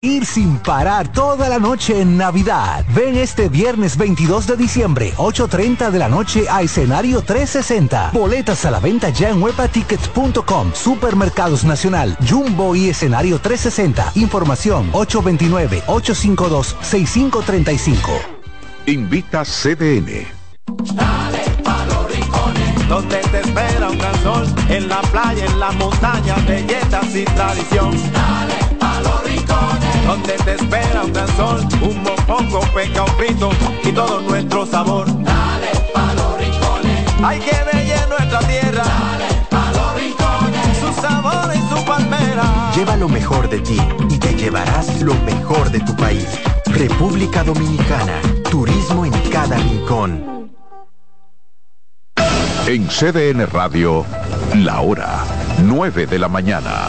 Ir sin parar toda la noche en Navidad. Ven este viernes 22 de diciembre, 8.30 de la noche a escenario 360. Boletas a la venta ya en webatickets.com, Supermercados Nacional, Jumbo y escenario 360. Información 829-852-6535. Invita CDN. Dale pa los rincones, donde te espera un gran sol, en la playa, en la montaña, belletas y tradición. Dale donde te espera un gran sol, un mopongo, peca, un frito y todo nuestro sabor. Dale pa los rincones, hay que ver nuestra tierra. Dale pa los rincones, su sabor y su palmera. Lleva lo mejor de ti y te llevarás lo mejor de tu país. República Dominicana, turismo en cada rincón. En CDN Radio, la hora 9 de la mañana.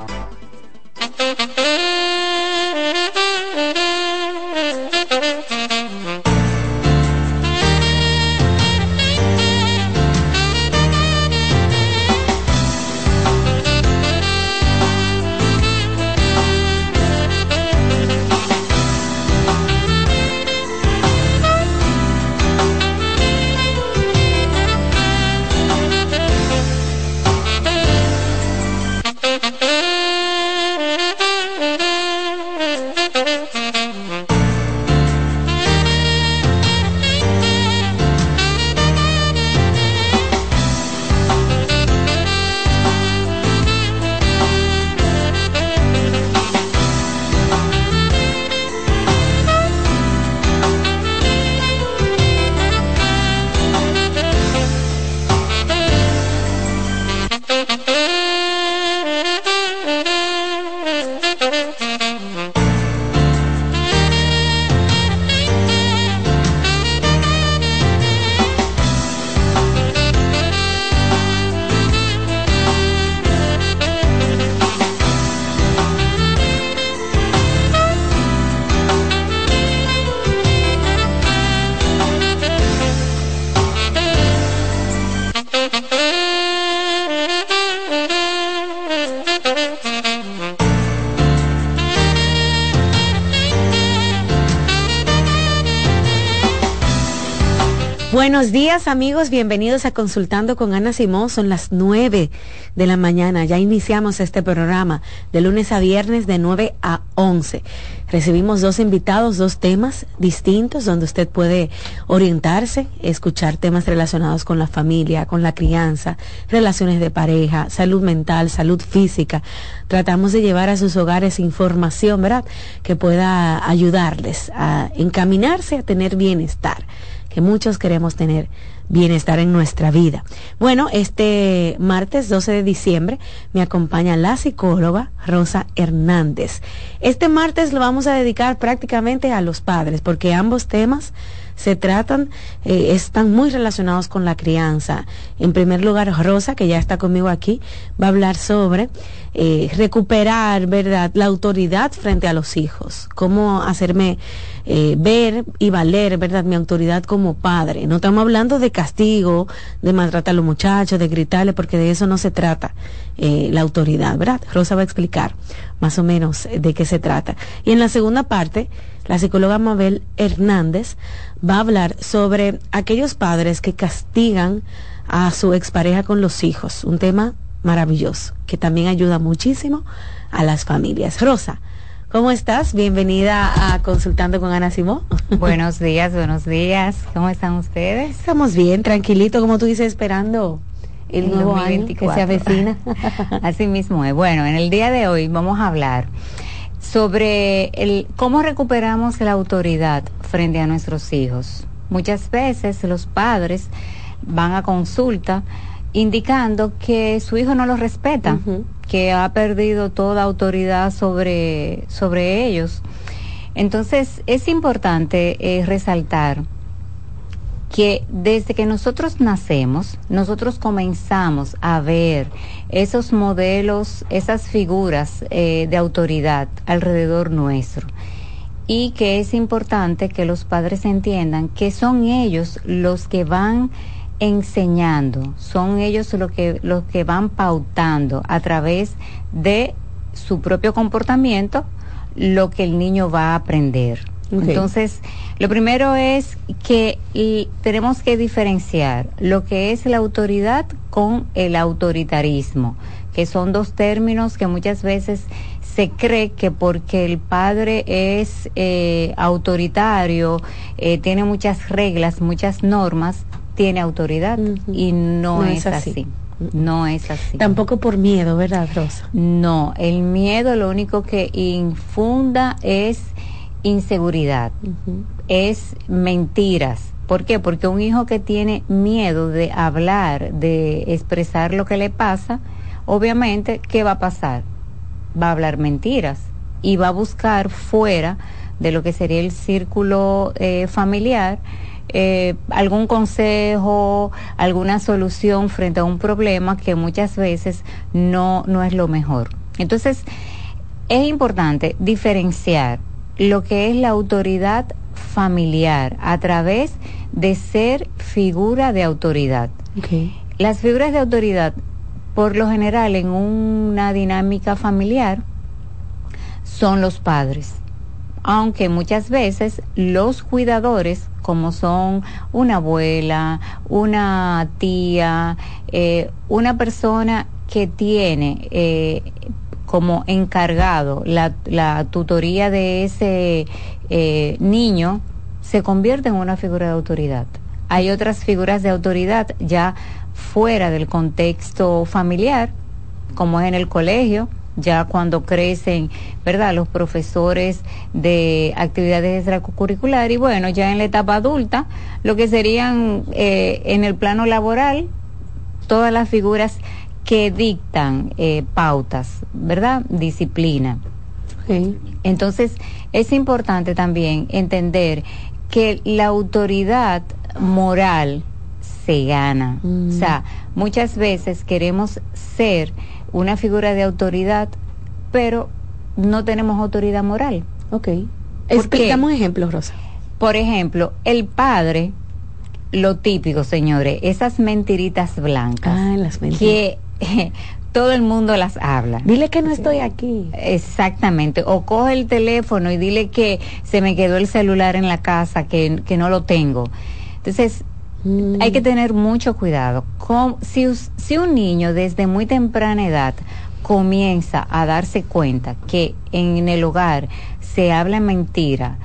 Buenos días amigos, bienvenidos a Consultando con Ana Simón. Son las 9 de la mañana. Ya iniciamos este programa de lunes a viernes de 9 a 11. Recibimos dos invitados, dos temas distintos donde usted puede orientarse, escuchar temas relacionados con la familia, con la crianza, relaciones de pareja, salud mental, salud física. Tratamos de llevar a sus hogares información, ¿verdad? Que pueda ayudarles a encaminarse a tener bienestar que muchos queremos tener bienestar en nuestra vida. Bueno, este martes 12 de diciembre me acompaña la psicóloga Rosa Hernández. Este martes lo vamos a dedicar prácticamente a los padres, porque ambos temas se tratan, eh, están muy relacionados con la crianza. En primer lugar, Rosa, que ya está conmigo aquí, va a hablar sobre eh, recuperar, ¿verdad?, la autoridad frente a los hijos, cómo hacerme eh, ver y valer, ¿verdad?, mi autoridad como padre. No estamos hablando de castigo, de maltratar a los muchachos, de gritarle, porque de eso no se trata la autoridad, ¿verdad? Rosa va a explicar más o menos de qué se trata. Y en la segunda parte, la psicóloga Mabel Hernández va a hablar sobre aquellos padres que castigan a su expareja con los hijos, un tema maravilloso que también ayuda muchísimo a las familias. Rosa, ¿cómo estás? Bienvenida a Consultando con Ana Simón. Buenos días, buenos días. ¿Cómo están ustedes? Estamos bien, tranquilito, como tú dices, esperando el, nuevo año que se avecina. Así mismo es. Bueno, en el día de hoy vamos a hablar sobre el cómo recuperamos la autoridad frente a nuestros hijos. Muchas veces los padres van a consulta indicando que su hijo no los respeta, que ha perdido toda autoridad sobre, sobre ellos. Entonces es importante eh, resaltar que desde que nosotros nacemos, nosotros comenzamos a ver esos modelos, esas figuras eh, de autoridad alrededor nuestro. Y que es importante que los padres entiendan que son ellos los que van enseñando, son ellos los que, los que van pautando a través de su propio comportamiento lo que el niño va a aprender. Entonces, lo primero es que tenemos que diferenciar lo que es la autoridad con el autoritarismo, que son dos términos que muchas veces se cree que porque el padre es eh, autoritario, eh, tiene muchas reglas, muchas normas, tiene autoridad y no, es, así. No es así. Tampoco por miedo, ¿verdad, Rosa? No, el miedo lo único que infunda es inseguridad, es mentiras. ¿Por qué? Porque un hijo que tiene miedo de hablar, de expresar lo que le pasa, obviamente, ¿qué va a pasar? Va a hablar mentiras y va a buscar fuera de lo que sería el círculo eh, familiar eh, algún consejo, alguna solución frente a un problema que muchas veces no, no es lo mejor. Entonces, es importante diferenciar lo que es la autoridad familiar a través de ser figura de autoridad. Las figuras de autoridad, por lo general, en una dinámica familiar, son los padres. Aunque muchas veces los cuidadores, como son una abuela, una tía, eh, una persona que tiene eh, como encargado la, la tutoría de ese eh, niño, se convierte en una figura de autoridad. Hay otras figuras de autoridad ya fuera del contexto familiar, como es en el colegio, ya cuando crecen, ¿verdad? Los profesores de actividades extracurriculares y bueno, ya en la etapa adulta, lo que serían eh, en el plano laboral, todas las figuras que dictan eh, pautas, ¿verdad? Disciplina. Entonces, es importante también entender que la autoridad moral se gana. Mm. O sea, muchas veces queremos ser una figura de autoridad, pero no tenemos autoridad moral. Ok. Explicamos un ejemplo, Rosa. Por ejemplo, el padre, lo típico, señores, esas mentiritas blancas. Ah, las mentiras. Que todo el mundo las habla. Dile que no estoy aquí. Exactamente. O coge el teléfono y dile que se me quedó el celular en la casa, que, que no lo tengo. Entonces, Hay que tener mucho cuidado. si, si un niño desde muy temprana edad comienza a darse cuenta que en el hogar se habla mentira,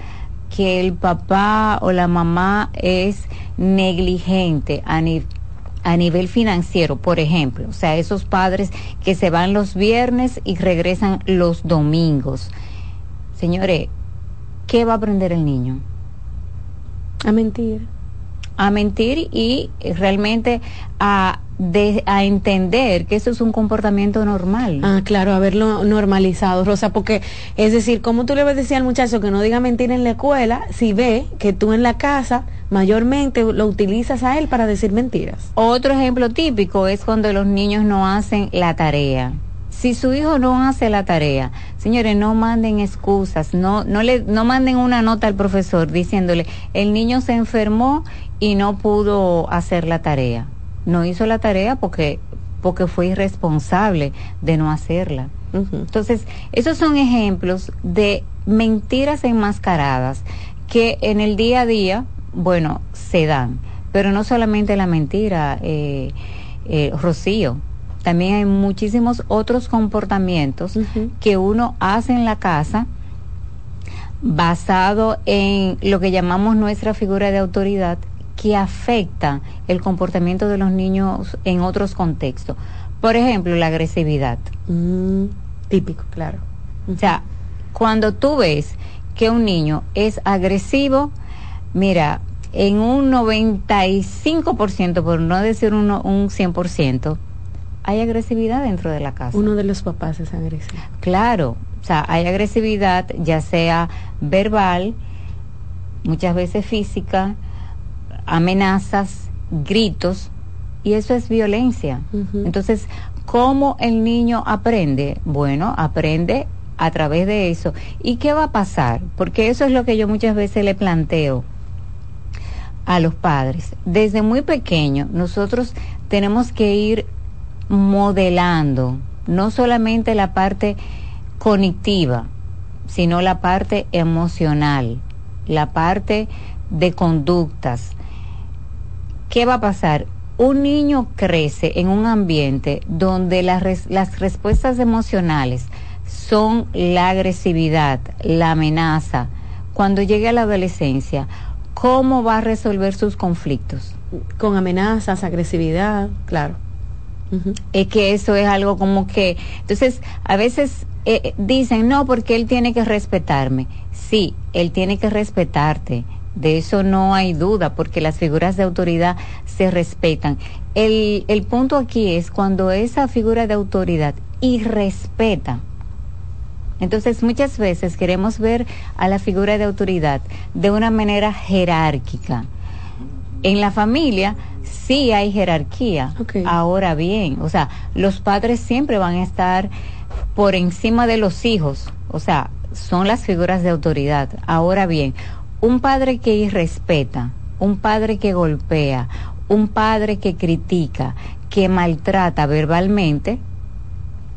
que el papá o la mamá es negligente a, a nivel financiero, por ejemplo, o sea, esos padres que se van los viernes y regresan los domingos. Señores, ¿qué va a aprender el niño? A mentir. A mentir y realmente a de, a entender que eso es un comportamiento normal. Ah, claro, haberlo normalizado, Rosa, porque es decir, como tú le vas a decir al muchacho que no diga mentir en la escuela si ve que tú en la casa mayormente lo utilizas a él para decir mentiras? Otro ejemplo típico es cuando los niños no hacen la tarea. Si su hijo no hace la tarea, señores, no manden excusas, no, no le, no manden una nota al profesor diciéndole, el niño se enfermó y no pudo hacer la tarea no hizo la tarea porque, porque fue irresponsable de no hacerla. Entonces, esos son ejemplos de mentiras enmascaradas que en el día a día, bueno, se dan. Pero no solamente la mentira, eh, eh, Rocío, también hay muchísimos otros comportamientos que uno hace en la casa basado en lo que llamamos nuestra figura de autoridad que afecta el comportamiento de los niños en otros contextos. Por ejemplo, la agresividad. Mm, típico, claro. O sea, cuando tú ves que un niño es agresivo, mira, en un 95%, por no decir un 100%, hay agresividad dentro de la casa. Uno de los papás es agresivo. Claro, o sea, hay agresividad ya sea verbal, muchas veces física, amenazas, gritos, y eso es violencia. Entonces, ¿cómo el niño aprende? Bueno, aprende a través de eso. ¿Y qué va a pasar? Porque eso es lo que yo muchas veces le planteo a los padres. Desde muy pequeño, nosotros tenemos que ir modelando no solamente la parte cognitiva, sino la parte emocional, la parte de conductas, ¿qué va a pasar? Un niño crece en un ambiente donde las, las respuestas emocionales son la agresividad, la amenaza. Cuando llegue a la adolescencia, ¿cómo va a resolver sus conflictos? Con amenazas, agresividad, claro. Es que eso es algo como que, entonces, a veces eh, dicen, no, porque él tiene que respetarme. Sí, él tiene que respetarte de eso no hay duda, porque las figuras de autoridad se respetan. El, el punto aquí es cuando esa figura de autoridad irrespeta. Entonces muchas veces queremos ver a la figura de autoridad de una manera jerárquica. En la familia sí hay jerarquía. Ahora bien, o sea, los padres siempre van a estar por encima de los hijos. O sea, son las figuras de autoridad. Ahora bien, un padre que irrespeta, un padre que golpea, un padre que critica, que maltrata verbalmente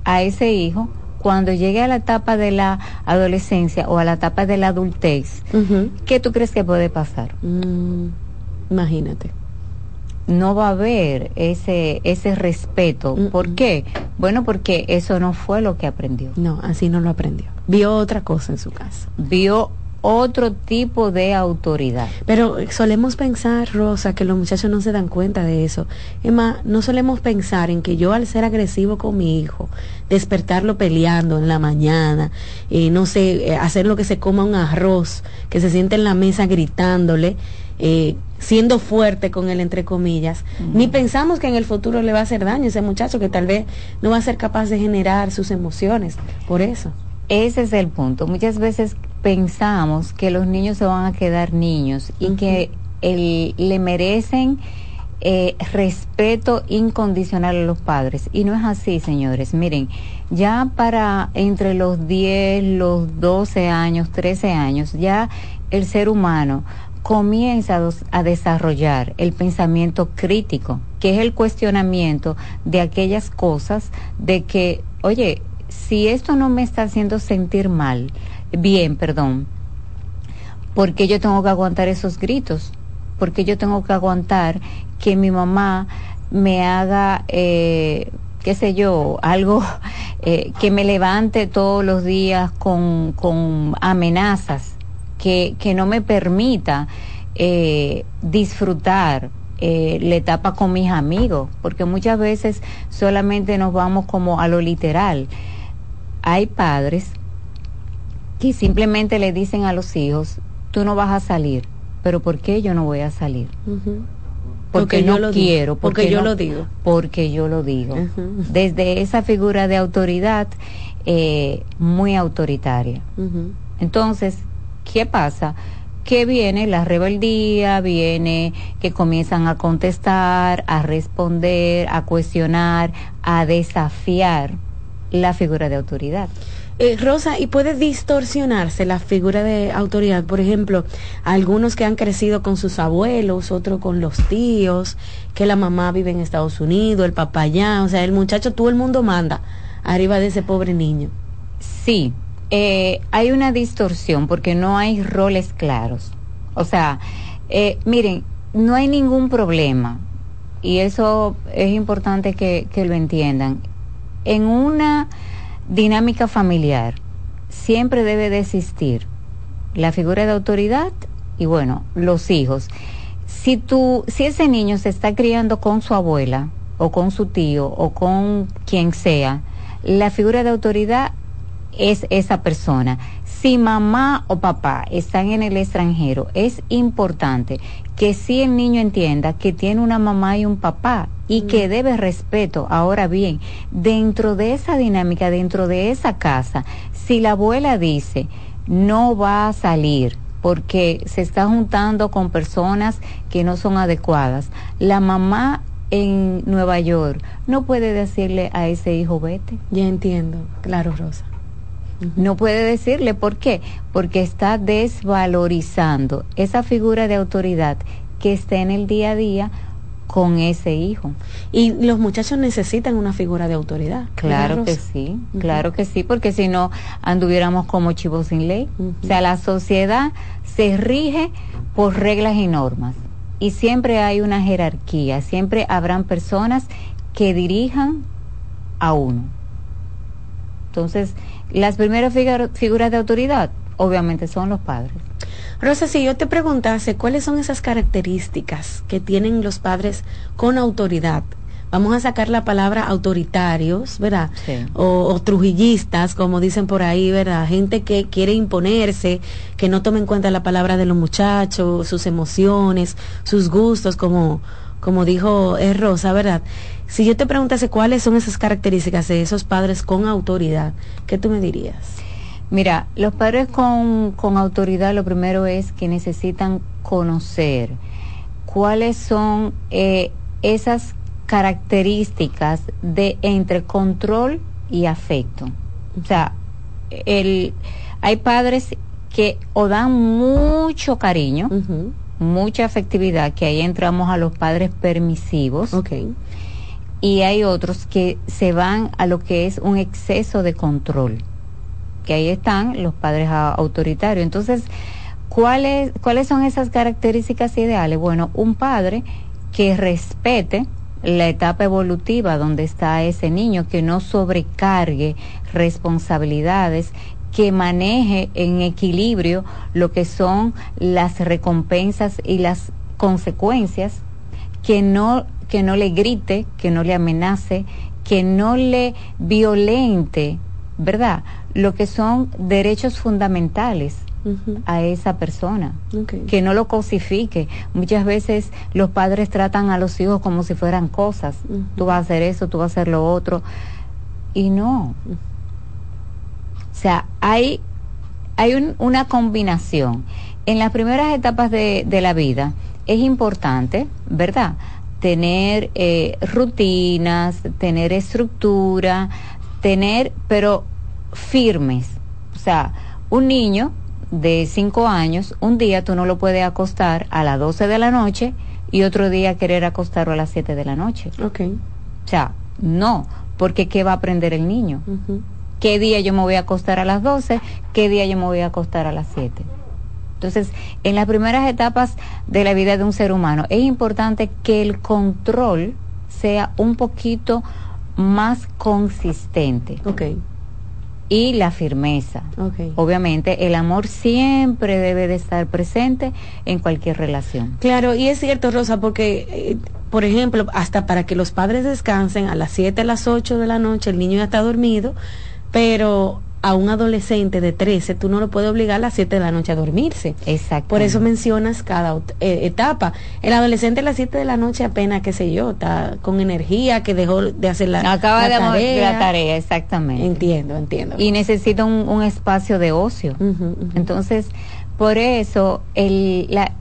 a ese hijo, cuando llegue a la etapa de la adolescencia o a la etapa de la adultez, ¿qué tú crees que puede pasar? Mm, imagínate. No va a haber ese, ese respeto. ¿Por qué? Bueno, porque eso no fue lo que aprendió. No, así no lo aprendió. Vio otra cosa en su casa. Vio otro tipo de autoridad. Pero solemos pensar, Rosa, que los muchachos no se dan cuenta de eso. Emma, no solemos pensar en que yo al ser agresivo con mi hijo, despertarlo peleando en la mañana, eh, no sé, eh, hacer lo que se coma un arroz, que se siente en la mesa gritándole, eh, siendo fuerte con él, entre comillas, ni pensamos que en el futuro le va a hacer daño a ese muchacho que tal vez no va a ser capaz de generar sus emociones por eso. Ese es el punto. Muchas veces pensamos que los niños se van a quedar niños y que le merecen eh, respeto incondicional a los padres. Y no es así, señores. Miren, ya para entre los 10, los 12 años, 13 años, ya el ser humano comienza a desarrollar el pensamiento crítico, que es el cuestionamiento de aquellas cosas de que, oye, si esto no me está haciendo sentir mal, bien, perdón, porque yo tengo que aguantar esos gritos. ¿por qué yo tengo que aguantar que mi mamá me haga, eh, qué sé yo, algo eh, que me levante todos los días con, con amenazas, que, que no me permita eh, disfrutar eh, la etapa con mis amigos, porque muchas veces solamente nos vamos como a lo literal. Hay padres que simplemente le dicen a los hijos, tú no vas a salir, pero ¿por qué yo no voy a salir? Porque, no lo quiero, porque, yo lo digo. Porque yo lo digo. Desde esa figura de autoridad eh, muy autoritaria. Entonces, ¿qué pasa? que viene la rebeldía, viene que comienzan a contestar, a responder, a cuestionar, a desafiar la figura de autoridad. Eh, Rosa, ¿y puede distorsionarse la figura de autoridad? Por ejemplo, algunos que han crecido con sus abuelos, otros con los tíos, que la mamá vive en Estados Unidos, el papá allá, o sea, el muchacho, todo el mundo manda arriba de ese pobre niño. Sí, eh, hay una distorsión porque no hay roles claros. O sea, eh, miren, no hay ningún problema y eso es importante que, lo entiendan. En una dinámica familiar siempre debe de existir la figura de autoridad y bueno, los hijos. Si tú, si ese niño se está criando con su abuela o con su tío o con quien sea, la figura de autoridad es esa persona. Si mamá o papá están en el extranjero, es importante que si el niño entienda que tiene una mamá y un papá y que debe respeto. Ahora bien, dentro de esa dinámica, dentro de esa casa, si la abuela dice no va a salir, porque se está juntando con personas que no son adecuadas. La mamá en Nueva York no puede decirle a ese hijo vete. Ya entiendo, claro, Rosa. No puede decirle por qué, porque está desvalorizando esa figura de autoridad que está en el día a día con ese hijo. Y los muchachos necesitan una figura de autoridad. Claro que sí, claro que sí, porque si no anduviéramos como chivos sin ley. O sea, la sociedad se rige por reglas y normas. Y siempre hay una jerarquía, siempre habrán personas que dirijan a uno. Entonces, las primeras figuras de autoridad, obviamente, son los padres. Rosa, si yo te preguntase cuáles son esas características que tienen los padres con autoridad, vamos a sacar la palabra autoritarios, ¿verdad? O, trujillistas, como dicen por ahí, ¿verdad? Gente que quiere imponerse, que no toma en cuenta la palabra de los muchachos, sus emociones, sus gustos, como, como dijo es Rosa, ¿verdad? Si yo te preguntase cuáles son esas características de esos padres con autoridad, ¿qué tú me dirías? Mira, los padres con, autoridad lo primero es que necesitan conocer cuáles son eh, esas características de entre control y afecto. O sea, el, hay padres que o dan mucho cariño, mucha afectividad, que ahí entramos a los padres permisivos. Okay y hay otros que se van a lo que es un exceso de control, que ahí están los padres autoritarios. Entonces, ¿cuáles, ¿cuáles son esas características ideales? Bueno, un padre que respete la etapa evolutiva donde está ese niño, que no sobrecargue responsabilidades, que maneje en equilibrio lo que son las recompensas y las consecuencias, que no que no le grite, que no le amenace, que no le violente, ¿verdad? Lo que son derechos fundamentales a esa persona, que no lo cosifique. Muchas veces los padres tratan a los hijos como si fueran cosas. Tú vas a hacer eso, tú vas a hacer lo otro. Y no. O sea, hay, hay una combinación. En las primeras etapas de, de la vida es importante, ¿verdad? tener eh, rutinas, tener estructura, tener, pero firmes. O sea, un niño de 5 años, un día tú no lo puedes acostar a las 12 de la noche y otro día querer acostarlo a las 7 de la noche. Ok. O sea, no, porque ¿qué va a aprender el niño? ¿Qué día yo me voy a acostar a las 12? ¿Qué día yo me voy a acostar a las 7? Entonces, en las primeras etapas de la vida de un ser humano, es importante que el control sea un poquito más consistente. Okay y la firmeza. Obviamente, el amor siempre debe de estar presente en cualquier relación. Claro, y es cierto, Rosa, porque, eh, por ejemplo, hasta para que los padres descansen a las 7, a las 8 de la noche, el niño ya está dormido, pero a un adolescente de 13, tú no lo puedes obligar a las 7 de la noche a dormirse. Exacto. Por eso mencionas cada eh, etapa. El adolescente a las 7 de la noche apenas, qué sé yo, está con energía, que dejó de hacer la, acaba de tarea. la tarea, exactamente. Entiendo, entiendo. Y necesita un, espacio de ocio. Entonces, por eso, el, la,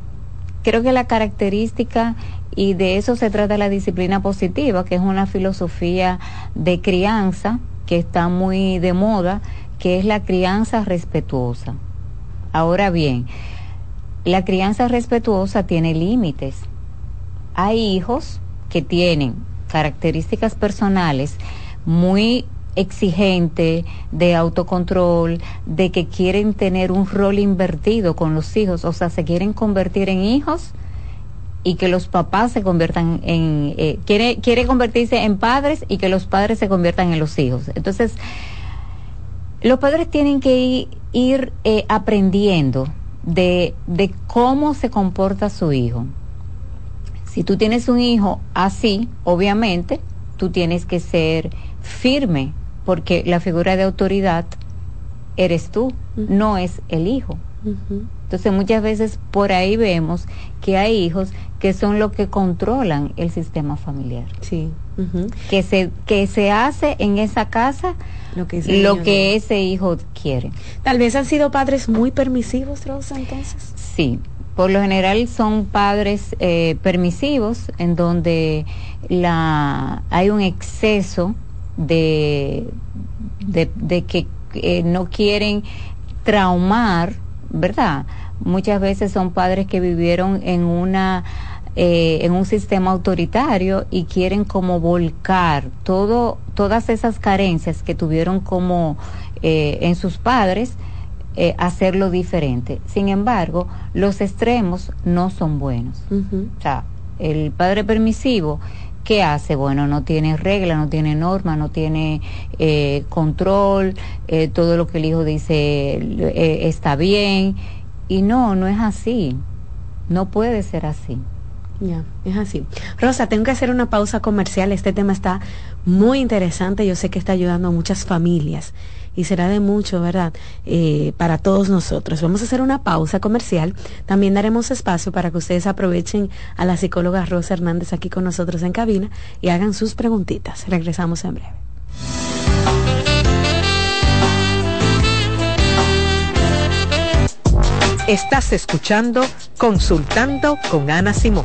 creo que la característica y de eso se trata la disciplina positiva, que es una filosofía de crianza que está muy de moda que es la crianza respetuosa. Ahora bien, la crianza respetuosa tiene límites. Hay hijos que tienen características personales muy exigentes de autocontrol, de que quieren tener un rol invertido con los hijos, o sea, se quieren convertir en hijos y que los papás se conviertan en, eh, quiere, quiere convertirse en padres y que los padres se conviertan en los hijos. Entonces, los padres tienen que ir, eh, aprendiendo de, de cómo se comporta su hijo. Si tú tienes un hijo así, obviamente, tú tienes que ser firme, porque la figura de autoridad eres tú, no es el hijo. Entonces muchas veces por ahí vemos que hay hijos que son los que controlan el sistema familiar. Sí. que, se, que se hace en esa casa lo que, ese, lo que ese hijo quiere. Tal vez han sido padres muy permisivos, Rosa, entonces. Sí, por lo general son padres eh, permisivos en donde la hay un exceso de, de, que eh, no quieren traumar ¿verdad? Muchas veces son padres que vivieron en una eh, en un sistema autoritario y quieren como volcar todo todas esas carencias que tuvieron como eh, en sus padres eh, hacerlo diferente. Sin embargo, los extremos no son buenos. O sea, el padre permisivo ¿qué hace? Bueno, no tiene regla, no tiene norma, no tiene eh, control, eh, todo lo que el hijo dice eh, está bien. Y no, no es así. No puede ser así. Ya, es así. Rosa, tengo que hacer una pausa comercial. Este tema está muy interesante. Yo sé que está ayudando a muchas familias y será de mucho, ¿verdad? Eh, para todos nosotros. Vamos a hacer una pausa comercial. También daremos espacio para que ustedes aprovechen a la psicóloga Rosa Hernández aquí con nosotros en cabina y hagan sus preguntitas. Regresamos en breve. Estás escuchando Consultando con Ana Simón.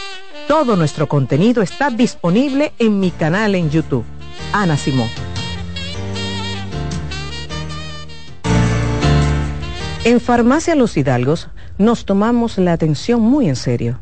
Todo nuestro contenido está disponible en mi canal en YouTube. Ana Simón. En Farmacia Los Hidalgos nos tomamos la atención muy en serio.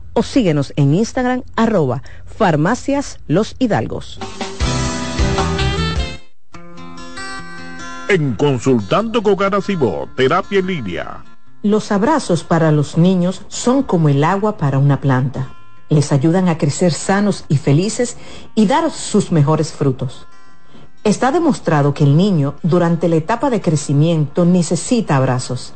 o síguenos en Instagram arroba farmacias los hidalgos. En Consultando con Garacimo, Terapia en Línea. Los abrazos para los niños son como el agua para una planta. Les ayudan a crecer sanos y felices y dar sus mejores frutos. Está demostrado que el niño durante la etapa de crecimiento necesita abrazos.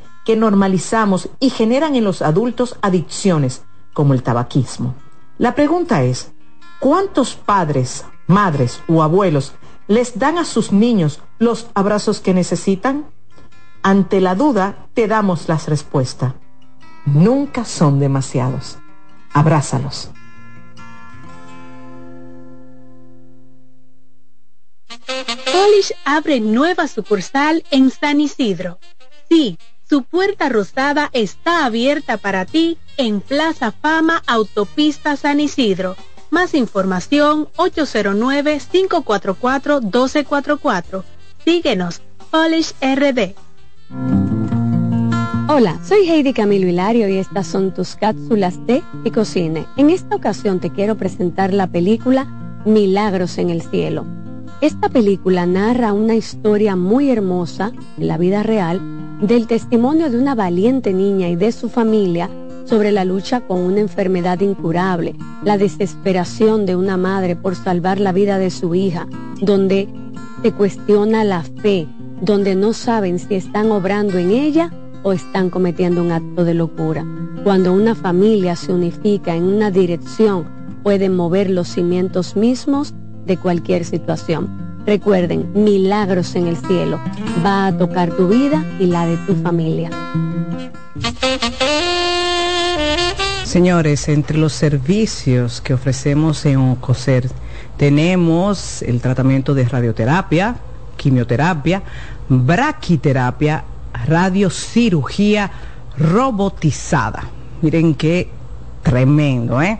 que normalizamos y generan en los adultos adicciones, como el tabaquismo. La pregunta es, ¿cuántos padres, madres o abuelos les dan a sus niños los abrazos que necesitan? Ante la duda, te damos las respuestas. Nunca son demasiados. Abrázalos. Polish abre nueva sucursal en San Isidro. Sí, su puerta rosada está abierta para ti en Plaza Fama Autopista San Isidro. Más información 809-544-1244. Síguenos, Polish RD. Hola, soy Heidi Camilo Hilario y estas son tus cápsulas de Ecocine. En esta ocasión te quiero presentar la película Milagros en el Cielo. Esta película narra una historia muy hermosa en la vida real del testimonio de una valiente niña y de su familia sobre la lucha con una enfermedad incurable, la desesperación de una madre por salvar la vida de su hija, donde se cuestiona la fe, donde no saben si están obrando en ella o están cometiendo un acto de locura. Cuando una familia se unifica en una dirección, pueden mover los cimientos mismos de cualquier situación. Recuerden, milagros en el cielo. Va a tocar tu vida y la de tu familia. Señores, entre los servicios que ofrecemos en OCOSER tenemos el tratamiento de radioterapia, quimioterapia, braquiterapia, radiocirugía robotizada. Miren qué tremendo, ¿eh?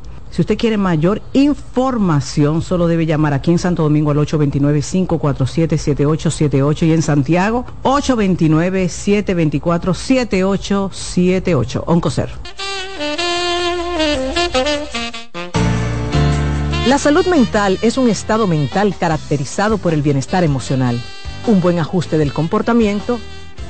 Si usted quiere mayor información, solo debe llamar aquí en Santo Domingo al 829-547-7878 y en Santiago 829-724-7878. Oncocer. La salud mental es un estado mental caracterizado por el bienestar emocional, un buen ajuste del comportamiento,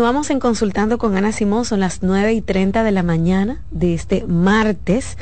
Continuamos en Consultando con Ana Simón, son las 9 y 30 de la mañana de este martes,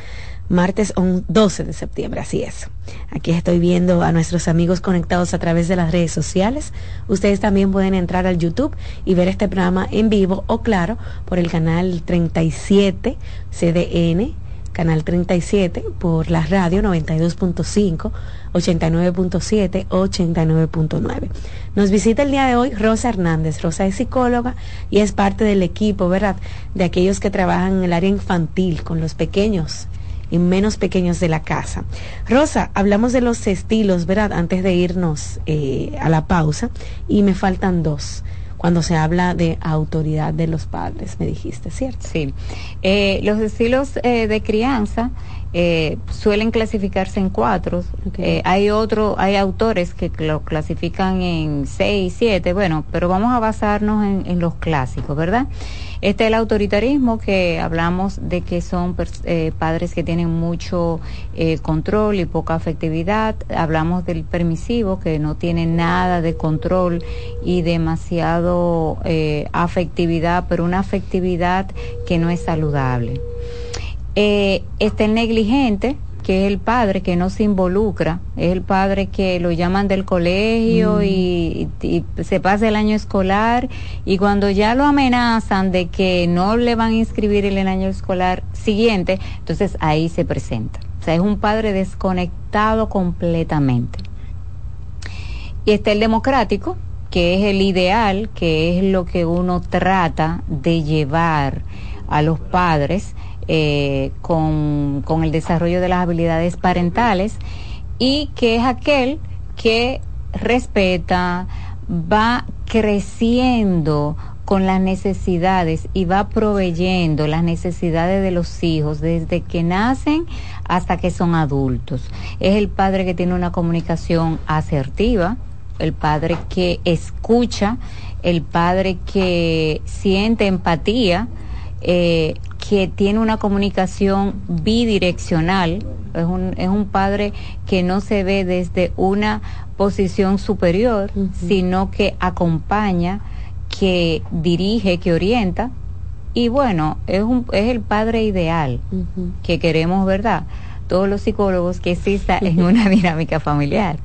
martes 12 de septiembre, así es. Aquí estoy viendo a nuestros amigos conectados a través de las redes sociales. Ustedes también pueden entrar al YouTube y ver este programa en vivo o claro por el canal 37 CDN canal 37, por la radio 92.5, 89.7, 89.9. Nos visita el día de hoy Rosa Hernández. Rosa es psicóloga y es parte del equipo, ¿verdad? De aquellos que trabajan en el área infantil con los pequeños y menos pequeños de la casa. Rosa, hablamos de los estilos, ¿verdad? Antes de irnos eh, a la pausa y me faltan dos cuando se habla de autoridad de los padres, me dijiste, ¿cierto? Sí. Eh, los estilos eh, de crianza eh, suelen clasificarse en cuatro. Eh, hay otro, hay autores que lo clasifican en seis, siete, bueno, pero vamos a basarnos en, en los clásicos, ¿verdad? Este es el autoritarismo que hablamos de que son eh, padres que tienen mucho eh, control y poca afectividad. Hablamos del permisivo que no tiene nada de control y demasiado eh, afectividad, pero una afectividad que no es saludable. Este el negligente que es el padre que no se involucra, es el padre que lo llaman del colegio mm. y, se pasa el año escolar y cuando ya lo amenazan de que no le van a inscribir en el año escolar siguiente, entonces ahí se presenta. O sea, es un padre desconectado completamente. Y está el democrático, que es el ideal, que es lo que uno trata de llevar a los padres eh, con, con el desarrollo de las habilidades parentales y que es aquel que respeta, va creciendo con las necesidades y va proveyendo las necesidades de los hijos desde que nacen hasta que son adultos. Es el padre que tiene una comunicación asertiva, el padre que escucha, el padre que siente empatía, eh, que tiene una comunicación bidireccional, es un, es un padre que no se ve desde una posición superior, sino que acompaña, que dirige, que orienta. Y bueno, es, un, es el padre ideal que queremos, ¿verdad? Todos los psicólogos que exista en una dinámica familiar.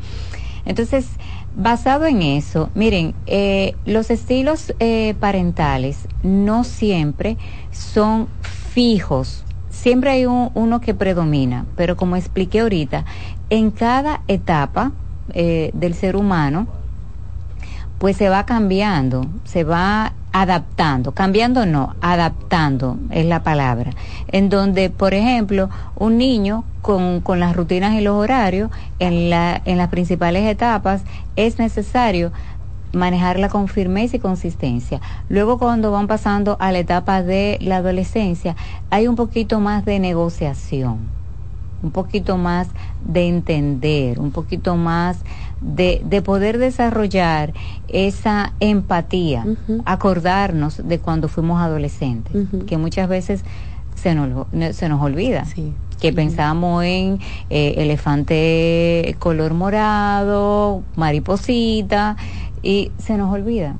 Entonces, basado en eso, miren, eh, los estilos eh, parentales no siempre son fijos. Siempre hay uno que predomina, pero como expliqué ahorita, en cada etapa eh, del ser humano, pues se va cambiando, se va adaptando, cambiando no, adaptando es la palabra, en donde, por ejemplo, un niño con, con las rutinas y los horarios, en, la, en las principales etapas, es necesario manejarla con firmeza y consistencia. Luego cuando van pasando a la etapa de la adolescencia, hay un poquito más de negociación, un poquito más de entender, un poquito más de, de poder desarrollar esa empatía, acordarnos de cuando fuimos adolescentes, que muchas veces se nos, se nos olvida. que pensamos en eh, elefante color morado, mariposita, y se nos olvida.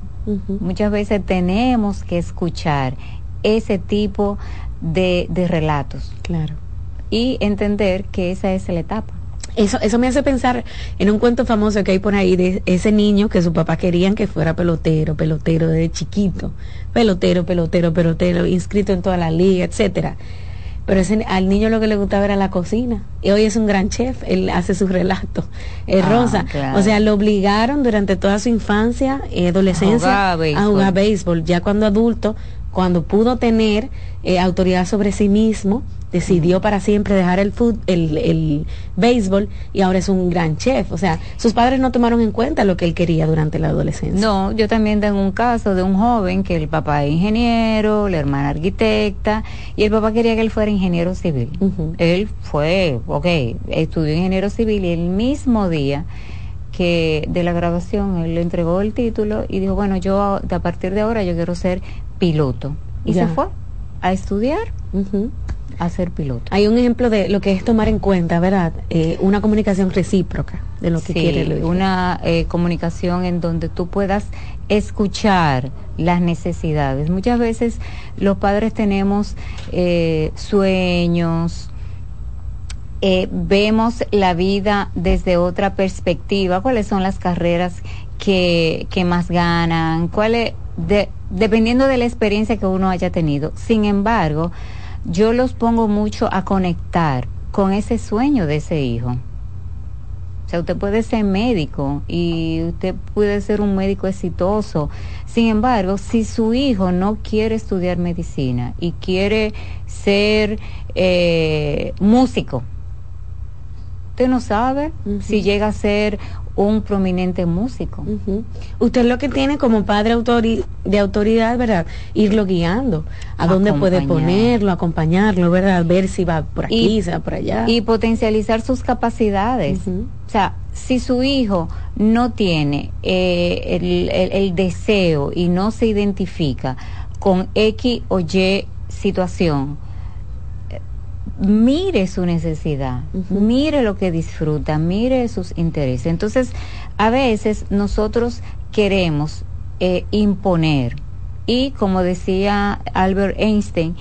Muchas veces tenemos que escuchar ese tipo de, de relatos. Claro. Y entender que esa es la etapa. Eso, eso me hace pensar en un cuento famoso que hay por ahí de ese niño que su papá querían que fuera pelotero, pelotero desde chiquito, pelotero, pelotero, pelotero, inscrito en toda la liga, etcétera pero ese, al niño lo que le gustaba era la cocina. Y hoy es un gran chef, él hace sus relatos. Eh, ah, Rosa, o sea, lo obligaron durante toda su infancia y adolescencia a jugar béisbol. Ya cuando adulto, cuando pudo tener eh, autoridad sobre sí mismo, decidió para siempre dejar el, fútbol, el, el béisbol y ahora es un gran chef. O sea, sus padres no tomaron en cuenta lo que él quería durante la adolescencia. No, yo también tengo un caso de un joven que el papá es ingeniero, la hermana arquitecta y el papá quería que él fuera ingeniero civil. Él fue, ok, estudió ingeniero civil y el mismo día que de la graduación él le entregó el título y dijo, bueno, yo a partir de ahora yo quiero ser piloto. Y se fue a estudiar a ser piloto. Hay un ejemplo de lo que es tomar en cuenta, ¿verdad? Eh, una comunicación recíproca de lo que quiere el Una eh, comunicación en donde tú puedas escuchar las necesidades. Muchas veces los padres tenemos eh, sueños, vemos la vida desde otra perspectiva, cuáles son las carreras que, que más ganan, cuáles, de, dependiendo de la experiencia que uno haya tenido. Sin embargo, yo los pongo mucho a conectar con ese sueño de ese hijo. O sea, usted puede ser médico y usted puede ser un médico exitoso. Sin embargo, si su hijo no quiere estudiar medicina y quiere ser eh, músico, Usted no sabe si llega a ser un prominente músico. Usted lo que tiene como padre de autoridad, ¿verdad? Irlo guiando, a dónde puede ponerlo, acompañarlo, ¿verdad? Ver si va por aquí, si va por allá. Y potencializar sus capacidades. O sea, si su hijo no tiene eh, el, deseo y no se identifica con X o Y situación, mire su necesidad, mire lo que disfruta, mire sus intereses. Entonces, a veces nosotros queremos eh, imponer y, como decía Albert Einstein,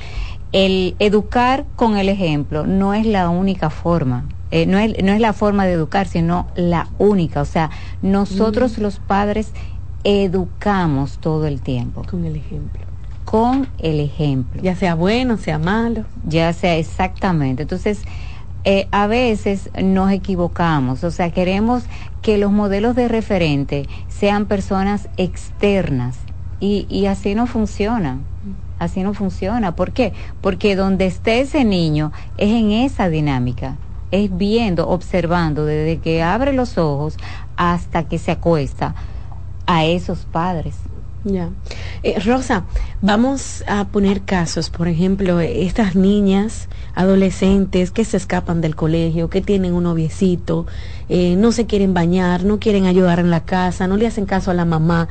el educar con el ejemplo no es la única forma. Eh, no, es, no es la forma de educar, sino la única. O sea, nosotros los padres educamos todo el tiempo. Con el ejemplo con el ejemplo. Ya sea bueno, sea malo. Ya sea exactamente. Entonces, eh, a veces nos equivocamos, o sea, queremos que los modelos de referente sean personas externas y, y así no funciona. Así no funciona. ¿Por qué? Porque donde esté ese niño es en esa dinámica es viendo, observando desde que abre los ojos hasta que se acuesta a esos padres. Ya. Eh, Rosa, vamos a poner casos, por ejemplo, estas niñas, adolescentes que se escapan del colegio, que tienen un noviecito, eh, no se quieren bañar, no quieren ayudar en la casa, no le hacen caso a la mamá,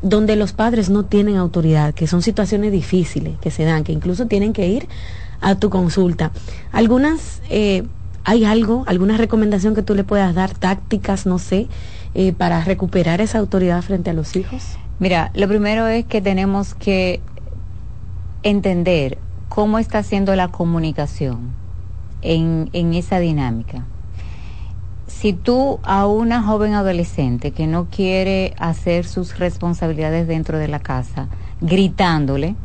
donde los padres no tienen autoridad, que son situaciones difíciles que se dan, que incluso tienen que ir a tu consulta. Algunas, eh, ¿hay algo, alguna recomendación que tú le puedas dar, tácticas, no sé, para recuperar esa autoridad frente a los hijos? Mira, lo primero es que tenemos que entender cómo está haciendo la comunicación en, en esa dinámica. Si tú a una joven adolescente que no quiere hacer sus responsabilidades dentro de la casa, gritándole,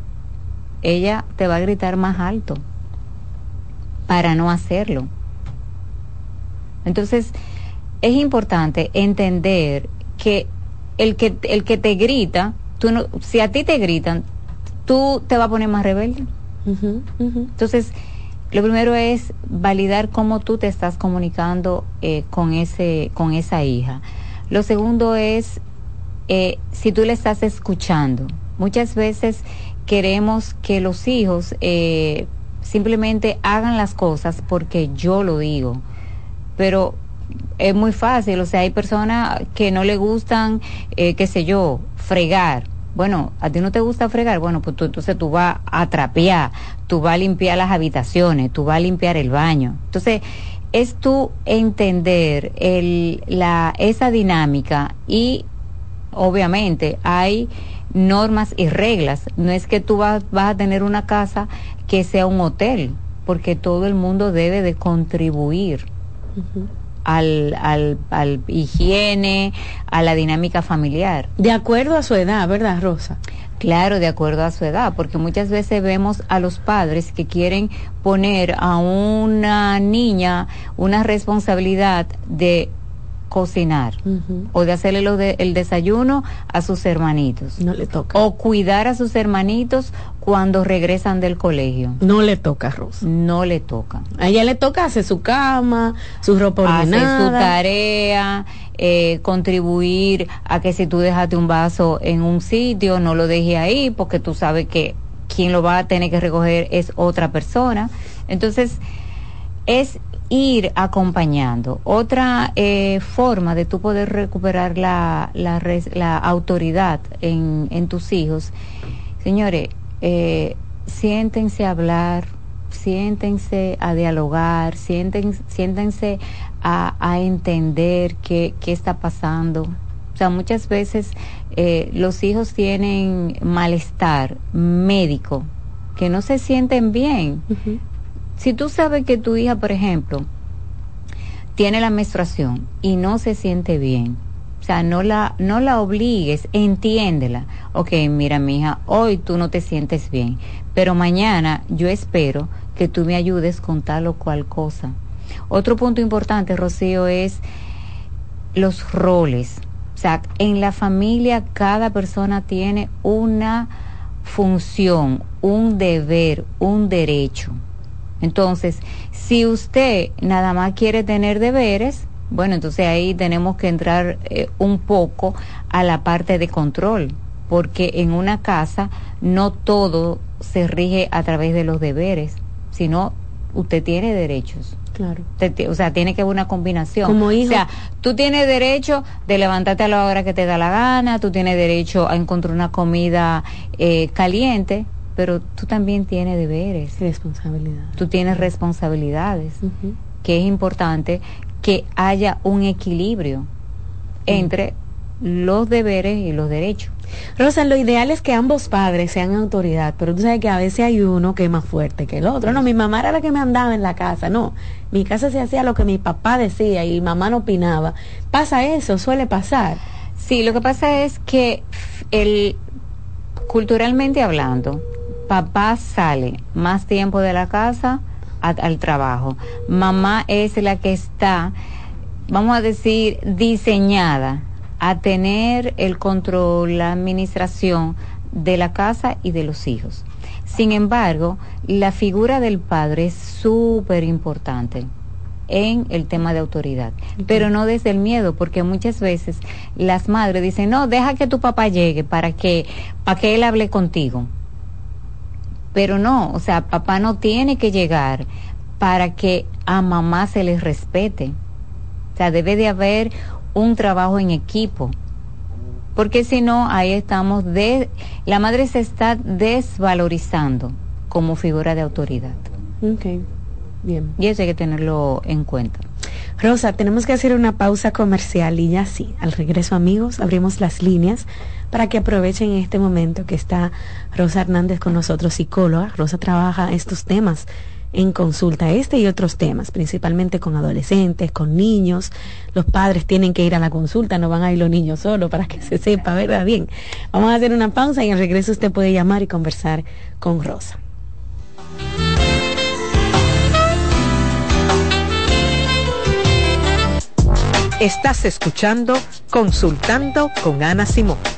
ella te va a gritar más alto para no hacerlo. Entonces, es importante entender que el que, el que te grita, tú no, si a ti te gritan, tú te vas a poner más rebelde. Entonces, lo primero es validar cómo tú te estás comunicando eh, con, ese, con esa hija. Lo segundo es eh, si tú le estás escuchando. Muchas veces queremos que los hijos eh, simplemente hagan las cosas porque yo lo digo, pero es muy fácil, o sea, hay personas que no le gustan, eh, qué sé yo, fregar. Bueno, a ti no te gusta fregar, bueno, pues tú, entonces tú vas a trapear, tú vas a limpiar las habitaciones, tú vas a limpiar el baño. Entonces, es tú entender el, la, esa dinámica y obviamente hay normas y reglas. No es que tú vas, vas a tener una casa que sea un hotel, porque todo el mundo debe de contribuir al, al, al higiene, a la dinámica familiar. De acuerdo a su edad, ¿verdad, Rosa? Claro, de acuerdo a su edad, porque muchas veces vemos a los padres que quieren poner a una niña una responsabilidad de cocinar o de hacerle lo de, el desayuno a sus hermanitos. No le toca. O cuidar a sus hermanitos cuando regresan del colegio. No le toca, Rosa. No le toca. A ella le toca hacer su cama, su ropa Hacer su tarea, eh, contribuir a que si tú dejaste un vaso en un sitio, no lo deje ahí, porque tú sabes que quien lo va a tener que recoger es otra persona. Entonces, es ir acompañando. Otra eh, forma de tú poder recuperar la, la, la autoridad en, en, tus hijos, señores, eh, siéntense a hablar, siéntense a dialogar, siéntense, siéntense a, a entender qué, qué está pasando. O sea, muchas veces eh, los hijos tienen malestar médico, que no se sienten bien. Si tú sabes que tu hija, por ejemplo, tiene la menstruación y no se siente bien, o sea, no la, no la obligues, entiéndela. Ok, mira, mi hija, hoy tú no te sientes bien, pero mañana yo espero que tú me ayudes con tal o cual cosa. Otro punto importante, Rocío, es los roles. O sea, en la familia cada persona tiene una función, un deber, un derecho. Entonces, si usted nada más quiere tener deberes, bueno, entonces ahí tenemos que entrar eh, un poco a la parte de control, porque en una casa no todo se rige a través de los deberes, sino usted tiene derechos. Claro. o sea, tiene que haber una combinación. Como hijo. O sea, tú tienes derecho de levantarte a la hora que te da la gana, tú tienes derecho a encontrar una comida eh, caliente, pero tú también tienes deberes. Responsabilidades. Tú tienes responsabilidades, que es importante que haya un equilibrio entre los deberes y los derechos. Rosa, lo ideal es que ambos padres sean autoridad, pero tú sabes que a veces hay uno que es más fuerte que el otro. No, mi mamá era la que me andaba en la casa, no. Mi casa se hacía lo que mi papá decía y mamá no opinaba. Pasa eso, suele pasar. Sí, lo que pasa es que el culturalmente hablando, papá sale más tiempo de la casa al trabajo. Mamá es la que está, vamos a decir, diseñada a tener el control, la administración de la casa y de los hijos. Sin embargo, la figura del padre es súper importante en el tema de autoridad, pero no desde el miedo, porque muchas veces las madres dicen, no, deja que tu papá llegue para que, para que él hable contigo. Pero no, o sea, papá no tiene que llegar para que a mamá se les respete. O sea, debe de haber un trabajo en equipo. Porque si no, ahí estamos de la madre se está desvalorizando como figura de autoridad. Ok, bien. Y eso hay que tenerlo en cuenta. Rosa, tenemos que hacer una pausa comercial y ya sí, al regreso amigos, abrimos las líneas para que aprovechen este momento que está Rosa Hernández con nosotros, psicóloga. Rosa trabaja estos temas en consulta este y otros temas, principalmente con adolescentes, con niños. Los padres tienen que ir a la consulta, no van a ir los niños solo para que se sepa, ¿verdad? Bien, vamos a hacer una pausa y al regreso usted puede llamar y conversar con Rosa. Estás escuchando Consultando con Ana Simón.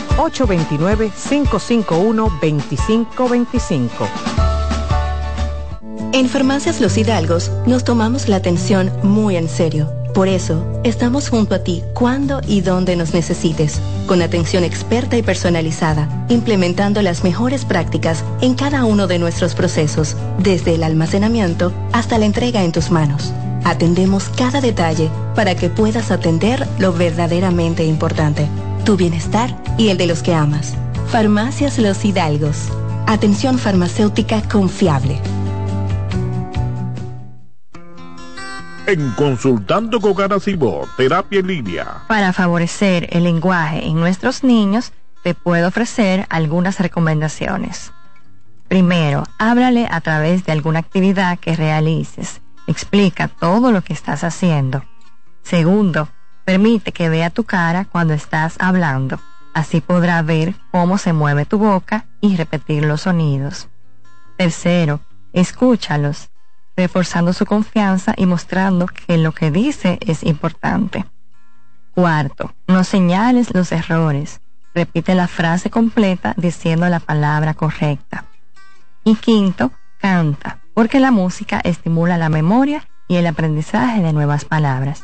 829-551-2525. En Farmacias Los Hidalgos nos tomamos la atención muy en serio. Por eso, estamos junto a ti cuando y donde nos necesites, con atención experta y personalizada, implementando las mejores prácticas en cada uno de nuestros procesos, desde el almacenamiento hasta la entrega en tus manos. Atendemos cada detalle para que puedas atender lo verdaderamente importante tu bienestar y el de los que amas. Farmacias Los Hidalgos. Atención farmacéutica confiable. En Consultando con Garacimo, Terapia en Línea. Para favorecer el lenguaje en nuestros niños, te puedo ofrecer algunas recomendaciones. Primero, háblale a través de alguna actividad que realices. Explica todo lo que estás haciendo. Segundo, Permite que vea tu cara cuando estás hablando. Así podrá ver cómo se mueve tu boca y repetir los sonidos. Tercero, escúchalos, reforzando su confianza y mostrando que lo que dice es importante. Cuarto, no señales los errores. Repite la frase completa diciendo la palabra correcta. Y quinto, canta, porque la música estimula la memoria y el aprendizaje de nuevas palabras.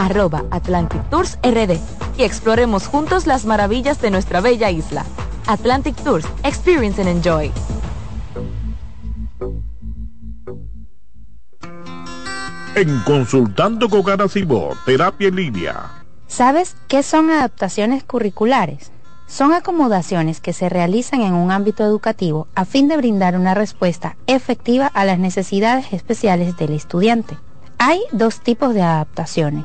arroba Atlantic Tours RD y exploremos juntos las maravillas de nuestra bella isla. Atlantic Tours, experience and enjoy. En Consultando con Cibor, Terapia en Línea. ¿Sabes qué son adaptaciones curriculares? Son acomodaciones que se realizan en un ámbito educativo a fin de brindar una respuesta efectiva a las necesidades especiales del estudiante. Hay dos tipos de adaptaciones,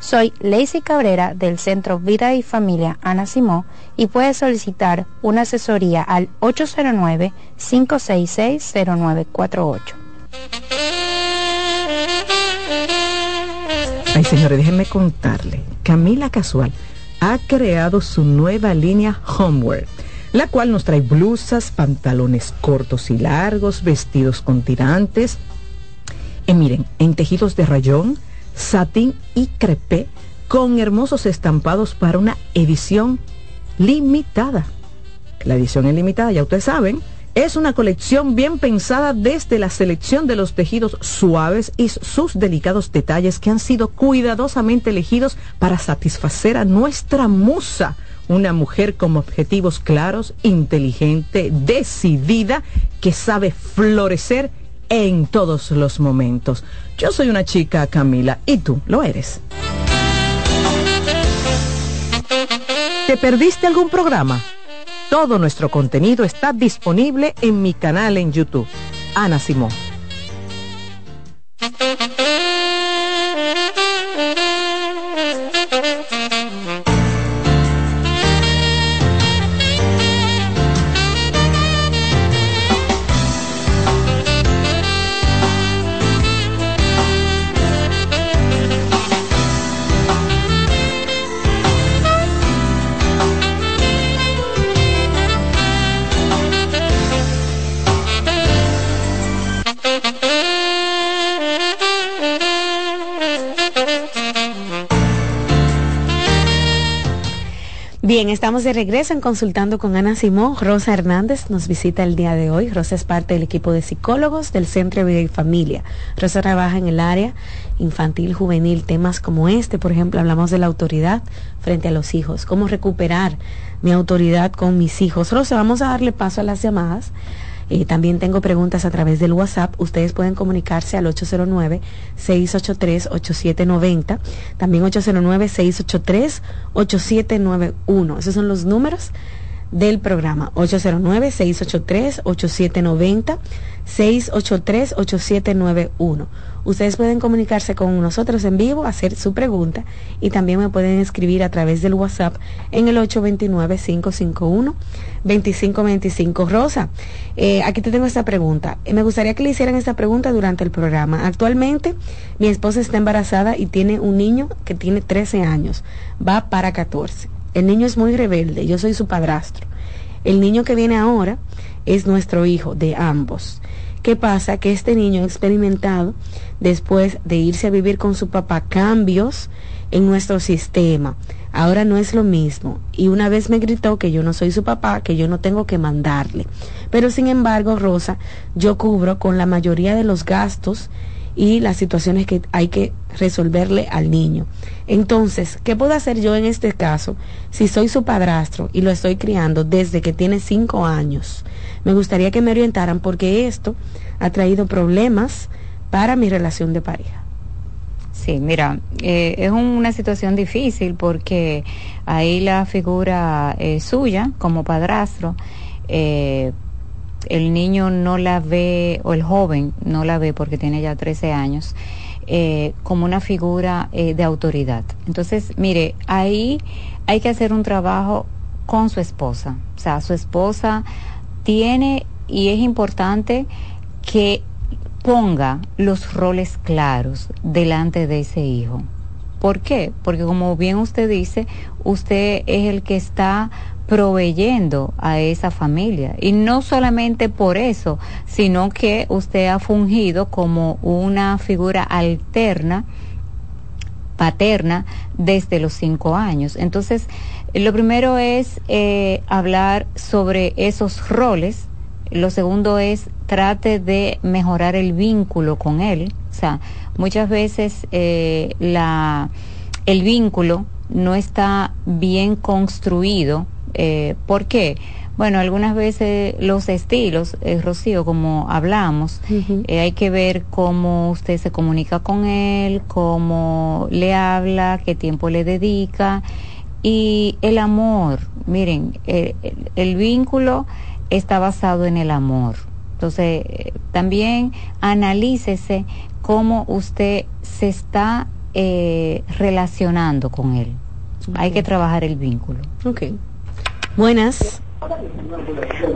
Soy Lacey Cabrera del Centro Vida y Familia Ana Simó y puedes solicitar una asesoría al 809-566-0948. Ay, señores, déjenme contarle. Camila Casual ha creado su nueva línea Homeware, la cual nos trae blusas, pantalones cortos y largos, vestidos con tirantes. Y miren, en tejidos de rayón, satín y crepé, con hermosos estampados para una edición limitada. La edición es limitada, ya ustedes saben, es una colección bien pensada desde la selección de los tejidos suaves y sus delicados detalles que han sido cuidadosamente elegidos para satisfacer a nuestra musa, una mujer con objetivos claros, inteligente, decidida, que sabe florecer en todos los momentos. Yo soy una chica, Camila, y tú lo eres. ¿Te perdiste algún programa? Todo nuestro contenido está disponible en mi canal en YouTube. Ana Simón. Bien, estamos de regreso en Consultando con Ana Simón. Rosa Hernández nos visita el día de hoy. Rosa es parte del equipo de psicólogos del Centro de Vida y Familia. Rosa trabaja en el área infantil, juvenil, temas como este. Por ejemplo, hablamos de la autoridad frente a los hijos. Cómo recuperar mi autoridad con mis hijos. Rosa, vamos a darle paso a las llamadas. Eh, también tengo preguntas a través del WhatsApp. Ustedes pueden comunicarse al 809-683-8790. También 809-683-8791. Esos son los números del programa 809-683-8790, 683-8791. Ustedes pueden comunicarse con nosotros en vivo, hacer su pregunta y también me pueden escribir a través del WhatsApp en el 829-551-2525. Rosa, eh, aquí te tengo esta pregunta. Me gustaría que le hicieran esta pregunta durante el programa. Actualmente mi esposa está embarazada y tiene un niño que tiene 13 años, va para 14 el niño es muy rebelde, yo soy su padrastro. El niño que viene ahora es nuestro hijo de ambos. ¿Qué pasa? Que este niño ha experimentado, después de irse a vivir con su papá, cambios en nuestro sistema. Ahora no es lo mismo. Y una vez me gritó que yo no soy su papá, que yo no tengo que mandarle. Pero sin embargo, Rosa, yo cubro con la mayoría de los gastos y las situaciones que hay que resolverle al niño. Entonces, ¿qué puedo hacer yo en este caso si soy su padrastro y lo estoy criando desde que tiene cinco años? Me gustaría que me orientaran porque esto ha traído problemas para mi relación de pareja. Sí, mira, eh, es una situación difícil porque ahí la figura eh, suya como padrastro eh, el niño no la ve, o el joven no la ve porque tiene ya 13 años, eh, como una figura de autoridad. Entonces, mire, ahí hay que hacer un trabajo con su esposa. O sea, su esposa tiene, y es importante que ponga los roles claros delante de ese hijo. ¿Por qué? Porque como bien usted dice, usted es el que está proveyendo a esa familia. Y no solamente por eso, sino que usted ha fungido como una figura alterna paterna desde los cinco años. Entonces, lo primero es eh, hablar sobre esos roles. Lo segundo es trate de mejorar el vínculo con él. O sea, muchas veces eh, la, el vínculo no está bien construido. Eh, ¿Por qué? Bueno, algunas veces los estilos, eh, Rocío, como hablamos, eh, hay que ver cómo usted se comunica con él, cómo le habla, qué tiempo le dedica y el amor. Miren, eh, el, el vínculo está basado en el amor. Entonces, también analícese cómo usted se está eh, relacionando con él. Hay que trabajar el vínculo. Ok. Buenas.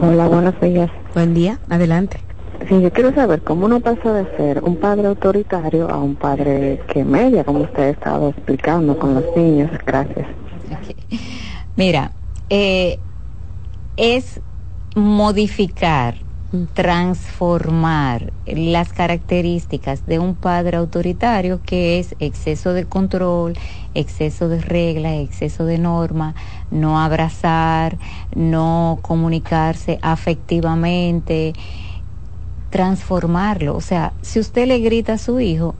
Hola, buenos días. Buen día, adelante. Sí, yo quiero saber cómo uno pasa de ser un padre autoritario a un padre que media, como usted ha estado explicando con los niños. Gracias. Mira, eh, es modificar, transformar las características de un padre autoritario que es exceso de control, exceso de reglas, exceso de norma, no abrazar, no comunicarse afectivamente, transformarlo. O sea, si usted le grita a su hijo,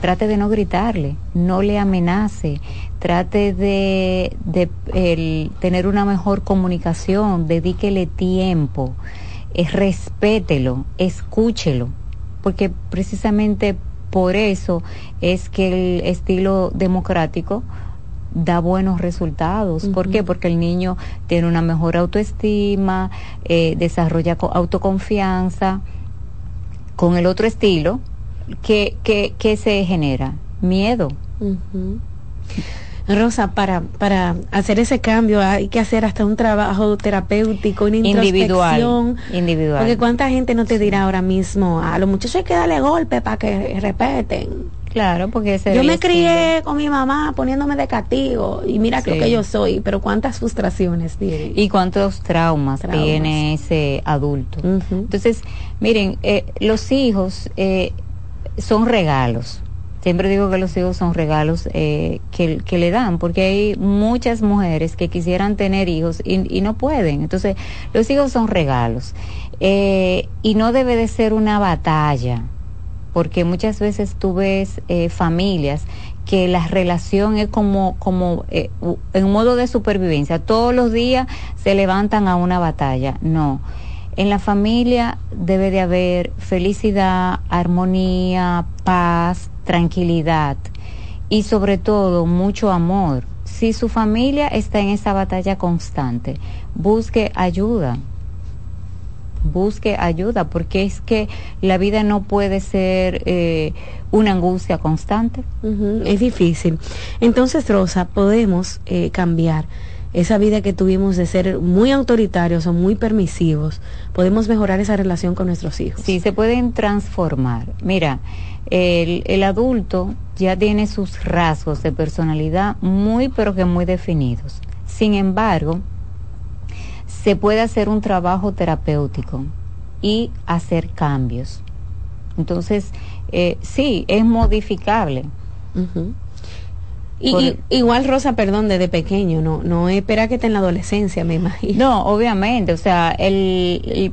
trate de no gritarle, no le amenace, trate de, de el, tener una mejor comunicación, dedíquele tiempo, eh, respételo, escúchelo, porque precisamente por eso es que el estilo democrático da buenos resultados. ¿Por qué? Porque el niño tiene una mejor autoestima, eh, desarrolla co- autoconfianza. Con el otro estilo, ¿qué, qué, qué se genera? Miedo. Rosa, para, para hacer ese cambio hay que hacer hasta un trabajo terapéutico, una Individual, introspección. individual. Porque cuánta gente no te dirá ahora mismo, a los muchachos hay que darle golpe para que respeten. Claro, porque ese Yo me crié con mi mamá poniéndome de castigo y mira Sí. lo que yo soy, pero cuántas frustraciones tiene. y cuántos traumas, Traumas. tiene ese adulto. Entonces, miren, eh, los hijos eh, son regalos. Siempre digo que los hijos son regalos eh, que, que le dan, porque hay muchas mujeres que quisieran tener hijos y, y no pueden. Entonces, los hijos son regalos. Eh, y no debe de ser una batalla, porque muchas veces tú ves eh, familias que la relación es como, como eh, en modo de supervivencia. Todos los días se levantan a una batalla. No. En la familia debe de haber felicidad, armonía, paz, tranquilidad y sobre todo mucho amor. Si su familia está en esa batalla constante, busque ayuda busque ayuda, porque es que la vida no puede ser eh, una angustia constante. Es difícil. Entonces, Rosa, podemos eh, cambiar esa vida que tuvimos de ser muy autoritarios o muy permisivos. Podemos mejorar esa relación con nuestros hijos. Sí, se pueden transformar. Mira, el, el adulto ya tiene sus rasgos de personalidad muy, pero que muy definidos. Sin embargo, se puede hacer un trabajo terapéutico y hacer cambios. Entonces, eh, sí, es modificable. Y, Por- y- igual Rosa, perdón, desde pequeño, no, no espera que esté en la adolescencia, me imagino. No, obviamente, o sea, el, el-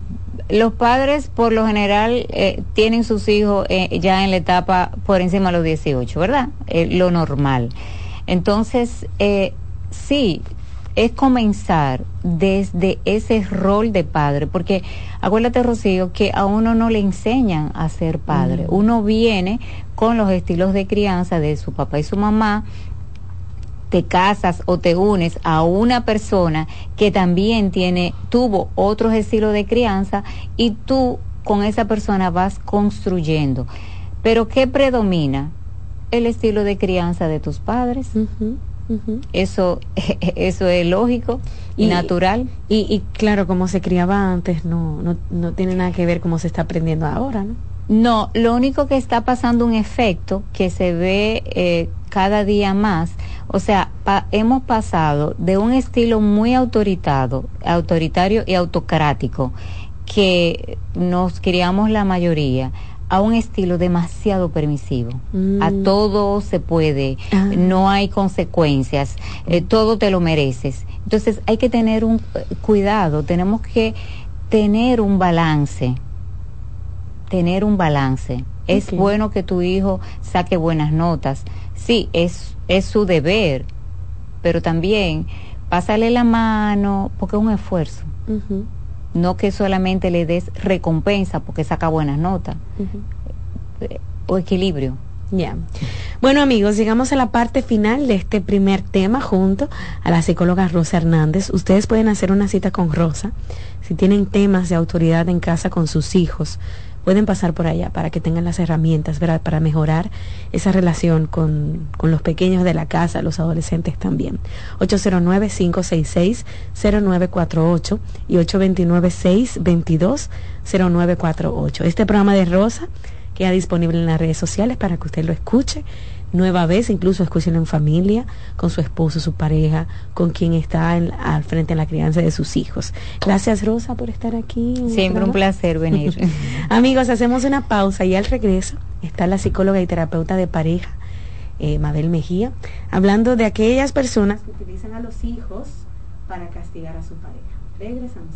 los padres por lo general eh, tienen sus hijos eh, ya en la etapa por encima de los 18, ¿verdad? Eh, lo normal. Entonces, eh, sí, es comenzar desde ese rol de padre, porque acuérdate, Rocío, que a uno no le enseñan a ser padre. Mm. Uno viene con los estilos de crianza de su papá y su mamá, te casas o te unes a una persona que también tiene, tuvo otros estilos de crianza y tú con esa persona vas construyendo. Pero ¿qué predomina? El estilo de crianza de tus padres. Eso, eso es lógico y, Y- natural. Y, y claro, como se criaba antes, no, no, no tiene nada que ver cómo se está aprendiendo ahora, ¿no? No, lo único que está pasando un efecto que se ve eh, cada día más, o sea, pa- hemos pasado de un estilo muy autoritado, autoritario y autocrático que nos criamos la mayoría a un estilo demasiado permisivo. Mm. A todo se puede, Ah. no hay consecuencias, eh, todo te lo mereces. Entonces hay que tener un eh, cuidado, tenemos que tener un balance, tener un balance. Es bueno que tu hijo saque buenas notas, sí, es, es su deber, pero también pásale la mano porque es un esfuerzo no que solamente le des recompensa porque saca buenas notas o equilibrio. Ya. Bueno amigos, llegamos a la parte final de este primer tema junto a la psicóloga Rosa Hernández. Ustedes pueden hacer una cita con Rosa. Si tienen temas de autoridad en casa con sus hijos, pueden pasar por allá para que tengan las herramientas. Para mejorar esa relación con, con los pequeños de la casa, los adolescentes también. 809-566-0948 y 829-622-0948. Este programa de Rosa queda disponible en las redes sociales para que usted lo escuche nueva vez, incluso escúchelo en familia, con su esposo, su pareja, con quien está en- al frente en la crianza de sus hijos. Gracias Rosa por estar aquí. Siempre un placer venir. Amigos, hacemos una pausa y al regreso está la psicóloga y terapeuta de pareja, eh, Mabel Mejía, hablando de aquellas personas que utilizan a los hijos para castigar a su pareja. Regresamos.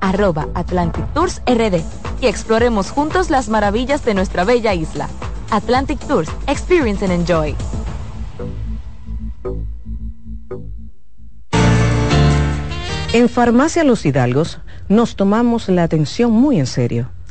arroba Atlantic Tours RD y exploremos juntos las maravillas de nuestra bella isla. Atlantic Tours, Experience and Enjoy. En Farmacia Los Hidalgos nos tomamos la atención muy en serio.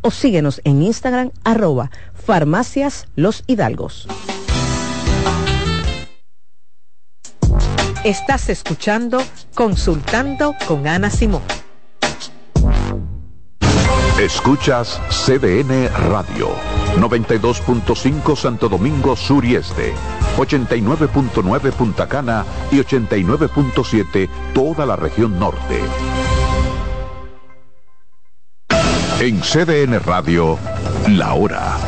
o síguenos en Instagram arroba farmacias los hidalgos. Estás escuchando Consultando con Ana Simón. Escuchas CDN Radio, 92.5 Santo Domingo Sur y Este, 89.9 Punta Cana y 89.7 toda la región norte. En CDN Radio, la hora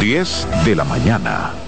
10 de la mañana.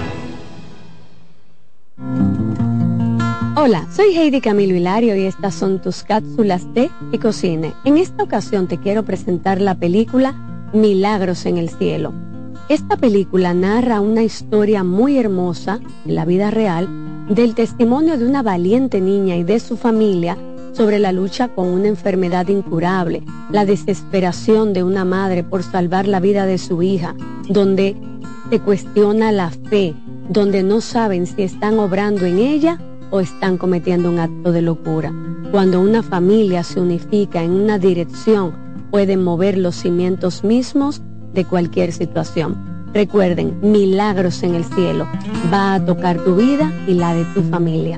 Hola, soy Heidi Camilo Hilario y estas son tus cápsulas de Ecocine. En esta ocasión te quiero presentar la película Milagros en el Cielo. Esta película narra una historia muy hermosa en la vida real del testimonio de una valiente niña y de su familia sobre la lucha con una enfermedad incurable, la desesperación de una madre por salvar la vida de su hija, donde se cuestiona la fe, donde no saben si están obrando en ella o están cometiendo un acto de locura. Cuando una familia se unifica en una dirección, pueden mover los cimientos mismos de cualquier situación. Recuerden, milagros en el cielo. Va a tocar tu vida y la de tu familia.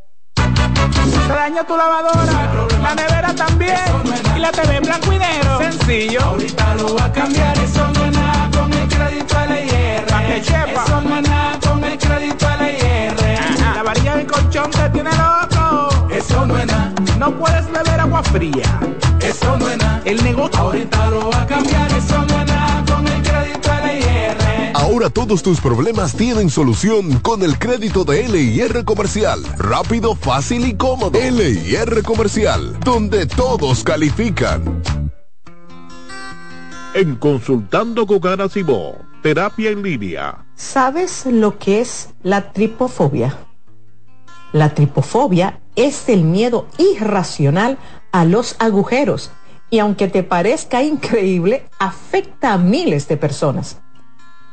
Se dañó tu lavadora, la nevera también, y la TV en blanco y negro. Sencillo. Ahorita lo va a cambiar, eso no es nada con el crédito. ¿Para que chepa? Eso no es nada con el crédito LIR. La varilla del colchón te tiene loco. Eso no es nada. No puedes beber agua fría. Eso no es nada. El negocio. Ahorita lo va a cambiar, eso no es nada con el. Ahora todos tus problemas tienen solución con el crédito de LIR Comercial. Rápido, fácil y cómodo. LIR Comercial, donde todos califican. En Consultando con Ana Simó, terapia en línea. ¿Sabes lo que es la tripofobia? La tripofobia es el miedo irracional a los agujeros y aunque te parezca increíble, afecta a miles de personas.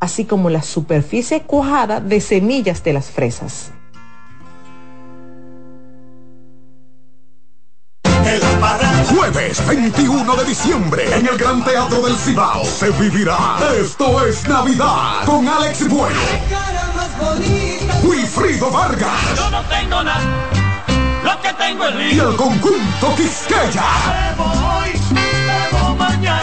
así como la superficie cuajada de semillas de las fresas. Jueves 21 de diciembre en el Gran Teatro del Cibao se vivirá. Esto es Navidad con Alex Bueno, Wilfrido Vargas. Yo no tengo nada, lo que tengo es y el conjunto Quisqueya.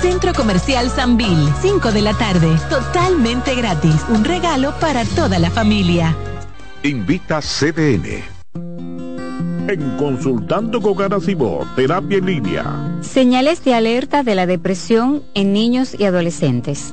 Centro Comercial Sanvil, 5 de la tarde. Totalmente gratis. Un regalo para toda la familia. Invita CDN. En Consultando con Garacimo, Terapia en Línea. Señales de alerta de la depresión en niños y adolescentes.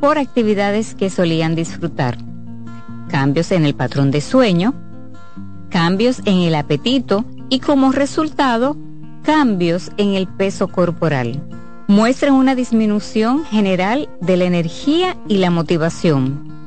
por actividades que solían disfrutar cambios en el patrón de sueño, cambios en el apetito y como resultado, cambios en el peso corporal. Muestran una disminución general de la energía y la motivación.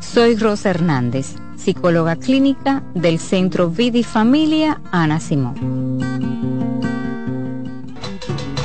Soy Rosa Hernández, psicóloga clínica del Centro Vidi Familia Ana Simón.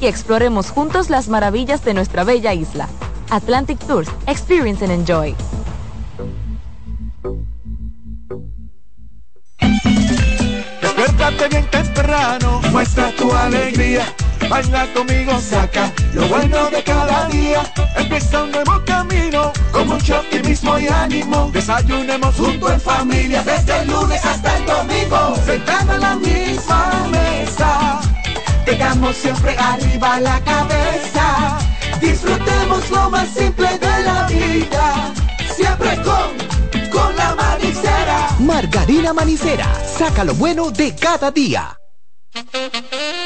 Y exploremos juntos las maravillas de nuestra bella isla. Atlantic Tours, Experience and Enjoy. Despiértate bien temprano, muestra tu alegría baila conmigo, saca lo bueno de cada día. Empieza un nuevo camino con mucho optimismo y ánimo. Desayunemos junto en familia desde el lunes hasta el domingo. Sentado en la misma mesa, tengamos siempre arriba la cabeza. Disfrutemos lo más simple de la vida, siempre con, con la manicera. Margarina Manicera, saca lo bueno de cada día.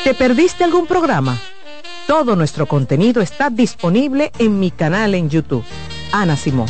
¿Te perdiste algún programa? Todo nuestro contenido está disponible en mi canal en YouTube. Ana Simón.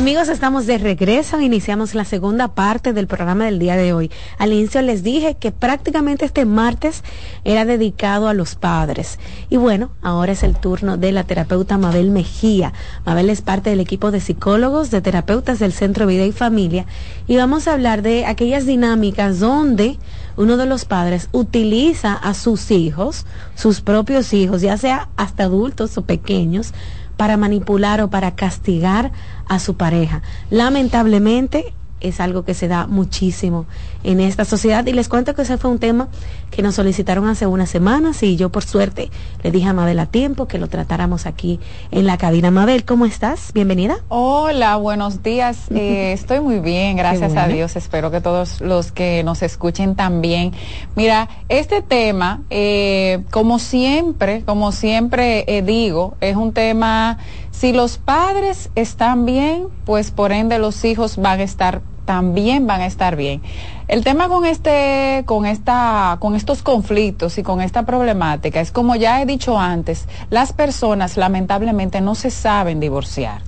Amigos, estamos de regreso. Iniciamos la segunda parte del programa del día de hoy. Al inicio les dije que prácticamente este martes era dedicado a los padres. Y bueno, ahora es el turno de la terapeuta Mabel Mejía. Mabel es parte del equipo de psicólogos, de terapeutas del Centro Vida y Familia. Y vamos a hablar de aquellas dinámicas donde uno de los padres utiliza a sus hijos, sus propios hijos, ya sea hasta adultos o pequeños, para manipular o para castigar a su pareja. Lamentablemente es algo que se da muchísimo en esta sociedad y les cuento que ese fue un tema que nos solicitaron hace unas semanas y yo por suerte le dije a Mabel a tiempo que lo tratáramos aquí en la cabina. Mabel, ¿cómo estás? Bienvenida. Hola, buenos días. Eh, estoy muy bien, gracias a Dios. Espero que todos los que nos escuchen también. Mira, este tema, eh, como siempre, como siempre eh, digo, es un tema si los padres están bien, pues por ende los hijos van a estar también van a estar bien. El tema con este, con esta, con estos conflictos y con esta problemática es como ya he dicho antes, las personas lamentablemente no se saben divorciar,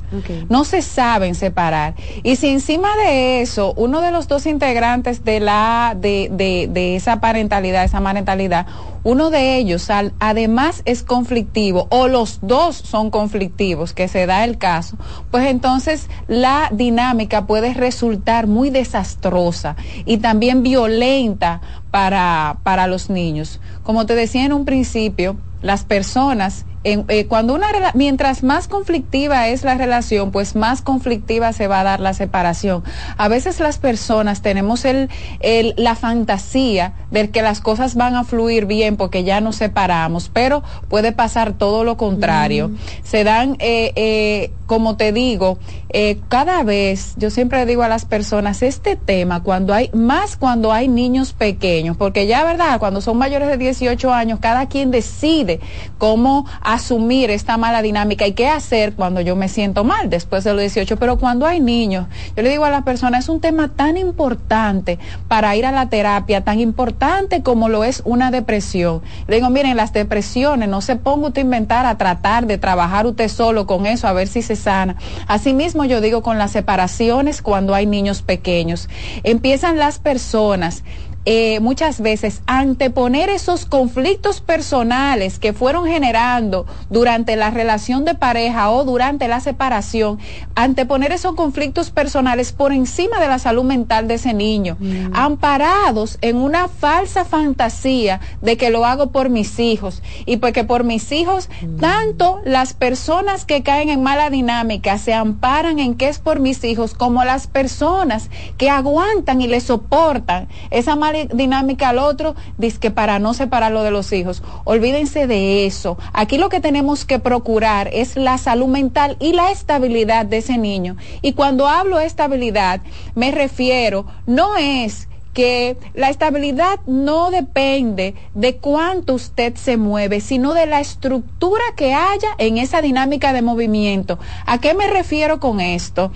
no se saben separar. Y si encima de eso, uno de los dos integrantes de la, de, de, de esa parentalidad, esa parentalidad, uno de ellos al, además es conflictivo o los dos son conflictivos, que se da el caso, pues entonces la dinámica puede resultar muy desastrosa y también violenta para, para los niños. Como te decía en un principio, las personas eh, cuando una mientras más conflictiva es la relación, pues más conflictiva se va a dar la separación. A veces las personas tenemos el, el, la fantasía de que las cosas van a fluir bien porque ya nos separamos, pero puede pasar todo lo contrario. Mm. Se dan, eh, eh, como te digo, eh, cada vez, yo siempre digo a las personas, este tema, cuando hay, más cuando hay niños pequeños, porque ya, ¿verdad? Cuando son mayores de 18 años, cada quien decide cómo asumir esta mala dinámica y qué hacer cuando yo me siento mal después de los 18. Pero cuando hay niños, yo le digo a las personas, es un tema tan importante para ir a la terapia, tan importante como lo es una depresión. Le digo, miren, las depresiones, no se ponga usted a inventar, a tratar de trabajar usted solo con eso, a ver si se sana. Asimismo, yo digo con las separaciones cuando hay niños pequeños. Empiezan las personas eh, muchas veces anteponer esos conflictos personales que fueron generando durante la relación de pareja o durante la separación, anteponer esos conflictos personales por encima de la salud mental de ese niño, mm. amparados en una falsa fantasía de que lo hago por mis hijos y porque por mis hijos, mm. tanto las personas que caen en mala dinámica se amparan en que es por mis hijos como las personas que aguantan y le soportan esa mala dinámica al otro, dice para no separarlo de los hijos. Olvídense de eso. Aquí lo que tenemos que procurar es la salud mental y la estabilidad de ese niño. Y cuando hablo de estabilidad, me refiero, no es que la estabilidad no depende de cuánto usted se mueve, sino de la estructura que haya en esa dinámica de movimiento. ¿A qué me refiero con esto?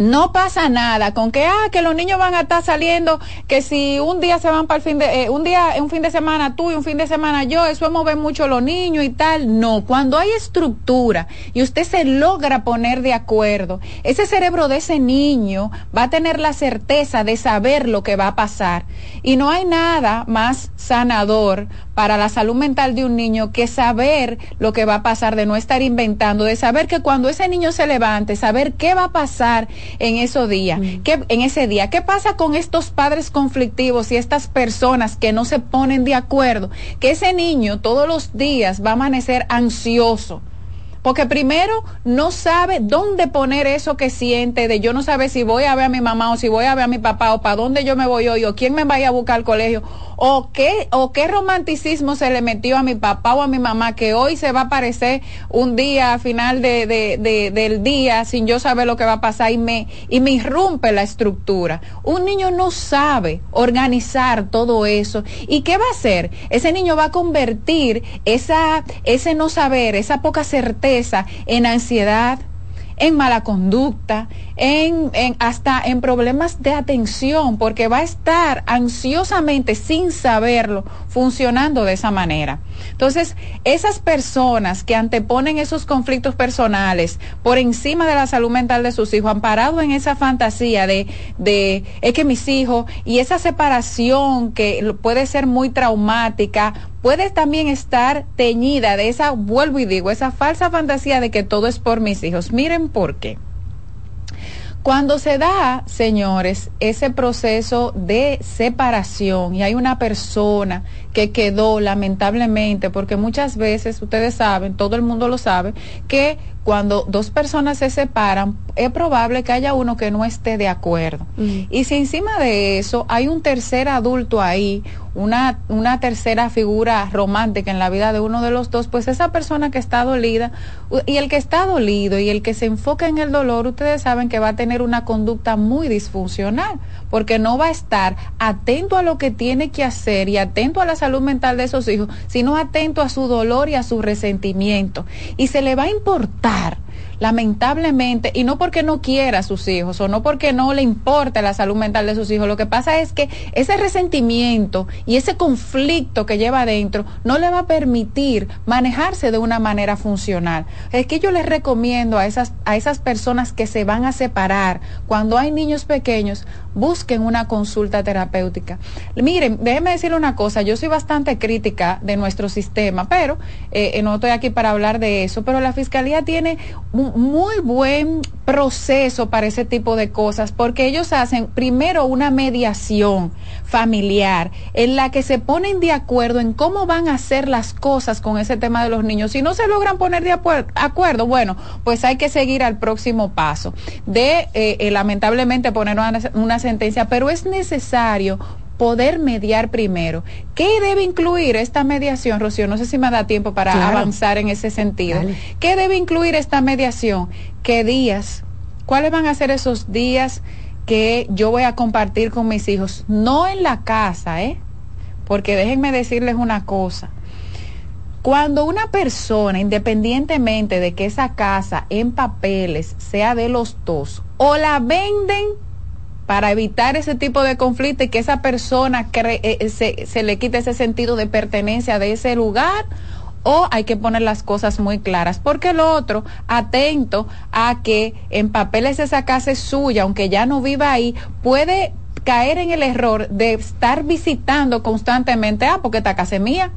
No pasa nada con que ah que los niños van a estar saliendo que si un día se van para el fin de eh, un día un fin de semana tú y un fin de semana yo eso es mover mucho los niños y tal. No cuando hay estructura y usted se logra poner de acuerdo ese cerebro de ese niño va a tener la certeza de saber lo que va a pasar. Y no hay nada más sanador para la salud mental de un niño que saber lo que va a pasar, de no estar inventando, de saber que cuando ese niño se levante, saber qué va a pasar en esos días? ¿Qué, en ese día? ¿Qué pasa con estos padres conflictivos y estas personas que no se ponen de acuerdo? Que ese niño todos los días va a amanecer ansioso porque primero no sabe dónde poner eso que siente, de yo no sabe si voy a ver a mi mamá o si voy a ver a mi papá o para dónde yo me voy hoy o quién me vaya a buscar al colegio o qué, o qué romanticismo se le metió a mi papá o a mi mamá que hoy se va a aparecer un día a final de, de, del día sin yo saber lo que va a pasar y me, y me irrumpe la estructura. Un niño no sabe organizar todo eso. ¿Y qué va a hacer? Ese niño va a convertir esa, ese no saber, esa poca certeza en ansiedad, en mala conducta, en, hasta en problemas de atención, porque va a estar ansiosamente, sin saberlo, funcionando de esa manera. Entonces, esas personas que anteponen esos conflictos personales por encima de la salud mental de sus hijos, han parado en esa fantasía de, de es que mis hijos y esa separación que puede ser muy traumática, puede también estar teñida de esa, vuelvo y digo, esa falsa fantasía de que todo es por mis hijos. Miren por qué. Cuando se da, señores, ese proceso de separación y hay una persona que quedó lamentablemente, porque muchas veces ustedes saben, todo el mundo lo sabe, que cuando dos personas se separan, es probable que haya uno que no esté de acuerdo. Y si encima de eso hay un tercer adulto ahí, una, una tercera figura romántica en la vida de uno de los dos, pues esa persona que está dolida y el que está dolido y el que se enfoca en el dolor, ustedes saben que va a tener una conducta muy disfuncional, porque no va a estar atento a lo que tiene que hacer y atento a la salud mental de esos hijos, sino atento a su dolor y a su resentimiento. Y se le va a importar lamentablemente, y no porque no quiera a sus hijos o no porque no le importa la salud mental de sus hijos, lo que pasa es que ese resentimiento y ese conflicto que lleva adentro no le va a permitir manejarse de una manera funcional. Es que yo les recomiendo a esas, a esas personas que se van a separar cuando hay niños pequeños, busquen una consulta terapéutica. Miren, déjenme decirle una cosa, yo soy bastante crítica de nuestro sistema, pero eh, eh, no estoy aquí para hablar de eso, pero la Fiscalía tiene un muy buen proceso para ese tipo de cosas, porque ellos hacen primero una mediación familiar en la que se ponen de acuerdo en cómo van a hacer las cosas con ese tema de los niños. Si no se logran poner de acuerdo, bueno, pues hay que seguir al próximo paso de eh, lamentablemente poner una sentencia, pero es necesario poder mediar primero. ¿Qué debe incluir esta mediación, Rocío? No sé si me da tiempo para avanzar en ese sentido. ¿Qué debe incluir esta mediación? ¿Qué días? ¿Cuáles van a ser esos días que yo voy a compartir con mis hijos? No en la casa, ¿eh? Porque déjenme decirles una cosa. Cuando una persona, independientemente de que esa casa en papeles sea de los dos, o la venden para evitar ese tipo de conflicto y que esa persona eh, eh, se, se le quite ese sentido de pertenencia de ese lugar o hay que poner las cosas muy claras, porque lo otro, atento a que en papeles esa casa es suya, aunque ya no viva ahí, puede caer en el error de estar visitando constantemente, ah, porque esta casa es mía,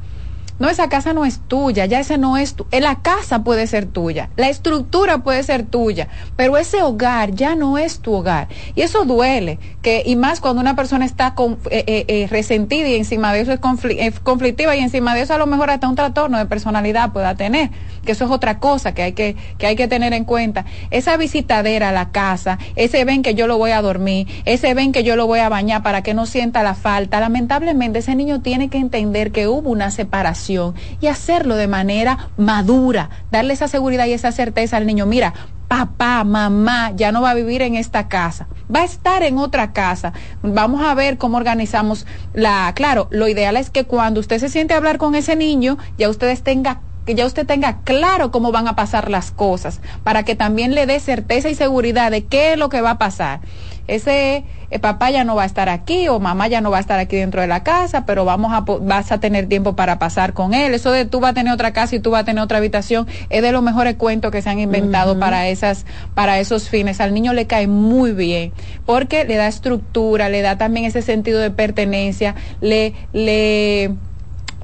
no, esa casa no es tuya, ya ese no es tu, eh, la casa puede ser tuya, la estructura puede ser tuya, pero ese hogar ya no es tu hogar. Y eso duele, que, y más cuando una persona está con, eh, eh, resentida y encima de eso es conflictiva y encima de eso a lo mejor hasta un trastorno de personalidad pueda tener, que eso es otra cosa que hay que, que hay que tener en cuenta. Esa visitadera a la casa, ese ven que yo lo voy a dormir, ese ven que yo lo voy a bañar para que no sienta la falta, lamentablemente ese niño tiene que entender que hubo una separación y hacerlo de manera madura, darle esa seguridad y esa certeza al niño. Mira, papá, mamá ya no va a vivir en esta casa, va a estar en otra casa. Vamos a ver cómo organizamos la, claro, lo ideal es que cuando usted se siente a hablar con ese niño, ya ustedes tengan que ya usted tenga claro cómo van a pasar las cosas, para que también le dé certeza y seguridad de qué es lo que va a pasar ese eh, papá ya no va a estar aquí o mamá ya no va a estar aquí dentro de la casa, pero vamos a, vas a tener tiempo para pasar con él. Eso de tú vas a tener otra casa y tú vas a tener otra habitación es de los mejores cuentos que se han inventado para esas, para esos fines. Al niño le cae muy bien porque le da estructura, le da también ese sentido de pertenencia, le, le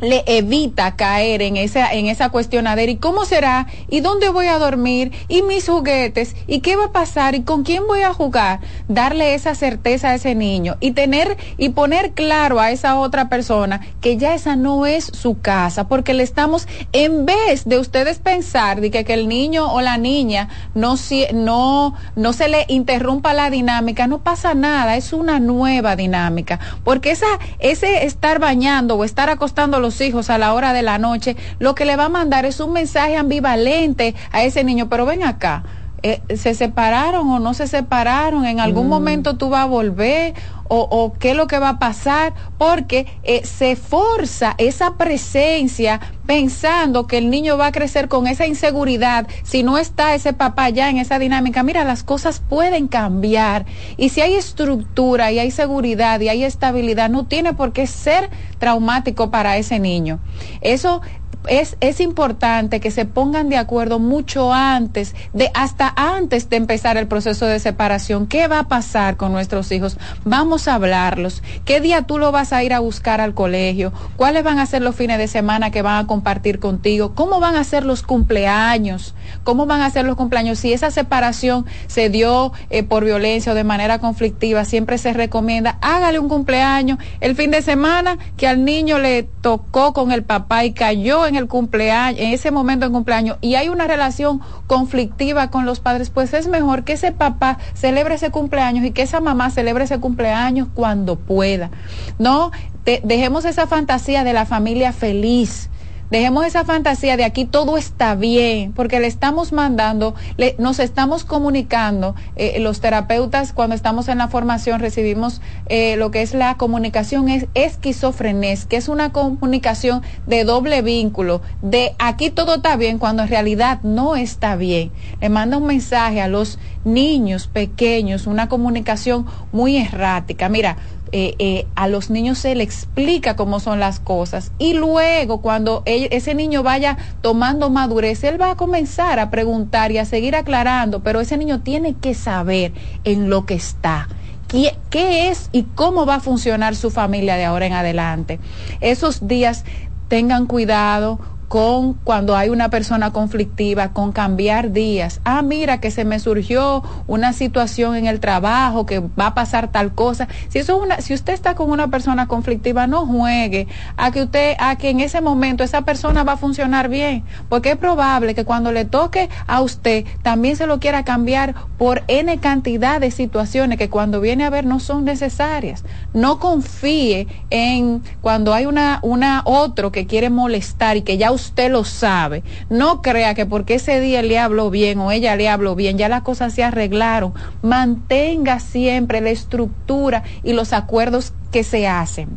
le evita caer en esa, en esa cuestionadera. ¿Y cómo será? ¿Y dónde voy a dormir? ¿Y mis juguetes? ¿Y qué va a pasar? ¿Y con quién voy a jugar? Darle esa certeza a ese niño y tener y poner claro a esa otra persona que ya esa no es su casa, porque le estamos, en vez de ustedes pensar de que, el niño o la niña no, no, no se le interrumpa la dinámica, no pasa nada, es una nueva dinámica, porque esa, ese estar bañando o estar acostando los hijos a la hora de la noche, lo que le va a mandar es un mensaje ambivalente a ese niño, pero ven acá. Eh, se separaron o no se separaron, en algún mm. momento tú vas a volver o, qué es lo que va a pasar, porque eh, se forza esa presencia pensando que el niño va a crecer con esa inseguridad si no está ese papá ya en esa dinámica. Mira, las cosas pueden cambiar y si hay estructura y hay seguridad y hay estabilidad, no tiene por qué ser traumático para ese niño. Eso es, es importante que se pongan de acuerdo mucho antes, de hasta antes de empezar el proceso de separación. ¿Qué va a pasar con nuestros hijos? Vamos a hablarlos. ¿Qué día tú lo vas a ir a buscar al colegio? ¿Cuáles van a ser los fines de semana que van a compartir contigo? ¿Cómo van a ser los cumpleaños? ¿Cómo van a ser los cumpleaños? Si esa separación se dio eh, por violencia o de manera conflictiva, siempre se recomienda, hágale un cumpleaños el fin de semana que al niño le tocó con el papá y cayó en el cumpleaños, en ese momento en cumpleaños, y hay una relación conflictiva con los padres, pues es mejor que ese papá celebre ese cumpleaños y que esa mamá celebre ese cumpleaños cuando pueda. No, dejemos esa fantasía de la familia feliz Dejemos esa fantasía de aquí todo está bien, porque le estamos mandando, le, nos estamos comunicando. Eh, los terapeutas, cuando estamos en la formación, recibimos eh, lo que es la comunicación es esquizofrenés, que es una comunicación de doble vínculo, de aquí todo está bien, cuando en realidad no está bien. Le manda un mensaje a los niños pequeños, una comunicación muy errática. Mira, eh, eh, a los niños se le explica cómo son las cosas y luego cuando ese niño vaya tomando madurez, él va a comenzar a preguntar y a seguir aclarando, pero ese niño tiene que saber en lo que está. ¿Qué, ¿Qué es y cómo va a funcionar su familia de ahora en adelante? Esos días tengan cuidado con cuando hay una persona conflictiva, con cambiar días. Ah, mira que se me surgió una situación en el trabajo, que va a pasar tal cosa. Si eso una, si usted está con una persona conflictiva, no juegue a que usted, a que en ese momento esa persona va a funcionar bien, porque es probable que cuando le toque a usted también se lo quiera cambiar por n cantidad de situaciones que cuando viene a ver no son necesarias. No confíe en cuando hay una una otro que quiere molestar y que ya lo sabe. No crea que porque ese día le habló bien o ella le habló bien, ya las cosas se arreglaron. Mantenga siempre la estructura y los acuerdos que se hacen.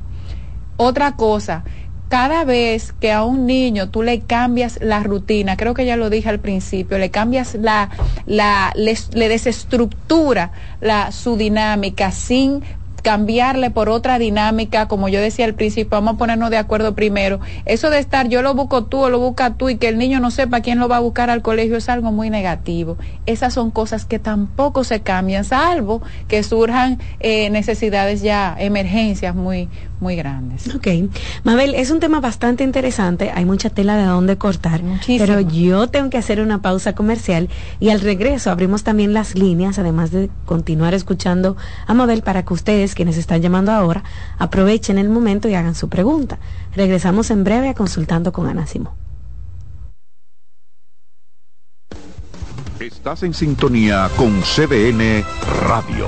Otra cosa, cada vez que a un niño tú le cambias la rutina, creo que ya lo dije al principio, le cambias la, la le desestructura la, su dinámica sin cambiarle por otra dinámica, como yo decía al principio, vamos a ponernos de acuerdo primero. Eso de estar yo lo busco tú o lo busca tú y que el niño no sepa quién lo va a buscar al colegio es algo muy negativo. Esas son cosas que tampoco se cambian, salvo que surjan eh, necesidades ya, emergencias muy, muy grandes. Ok. Mabel, es un tema bastante interesante, hay mucha tela de dónde cortar, pero yo tengo que hacer una pausa comercial y al regreso abrimos también las líneas, además de continuar escuchando a Mabel para que ustedes, quienes están llamando ahora, aprovechen el momento y hagan su pregunta. Regresamos en breve a Consultando con Ana Simón. Estás en sintonía con CDN Radio.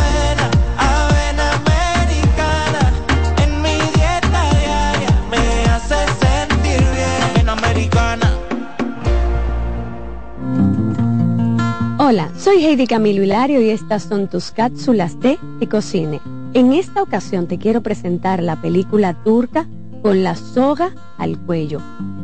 Hola, soy Heidi Camilo Hilario y estas son tus cápsulas de Ecocine. En esta ocasión te quiero presentar la película turca Con la soga al cuello,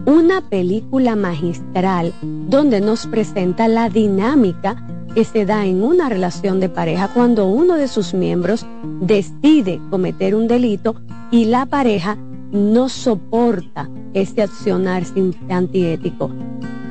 una película magistral donde nos presenta la dinámica que se da en una relación de pareja cuando uno de sus miembros decide cometer un delito y la pareja no soporta este accionar antiético.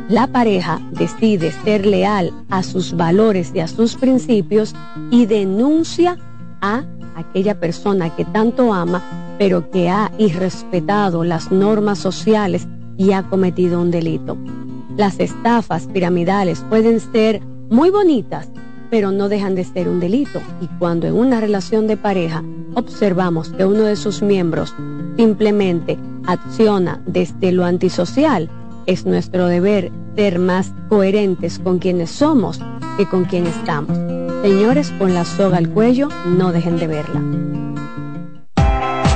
La pareja decide ser leal a sus valores y a sus principios y denuncia a aquella persona que tanto ama, pero que ha irrespetado las normas sociales y ha cometido un delito. Las estafas piramidales pueden ser muy bonitas, pero no dejan de ser un delito. Y cuando en una relación de pareja observamos que uno de sus miembros simplemente acciona desde lo antisocial, es nuestro deber ser más coherentes con quienes somos que con quien estamos. Señores, con la soga al cuello, no dejen de verla.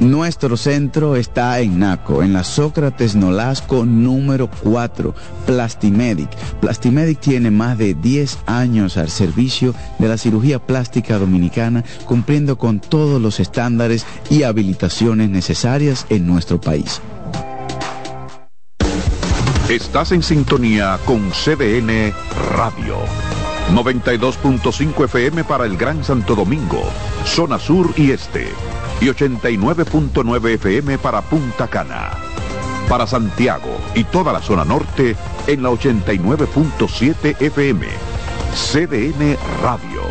Nuestro centro está en Naco, en la Sócrates Nolasco número 4, Plastimedic. Plastimedic tiene más de 10 años al servicio de la cirugía plástica dominicana, cumpliendo con todos los estándares y habilitaciones necesarias en nuestro país. Estás en sintonía con CDN Radio. 92.5 FM para el Gran Santo Domingo, zona sur y este y 89.9 FM para Punta Cana. Para Santiago y toda la zona norte en la 89.7 FM. CDN Radio.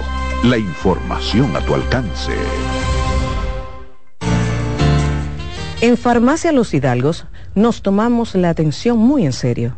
La información a tu alcance. En Farmacia Los Hidalgos nos tomamos la atención muy en serio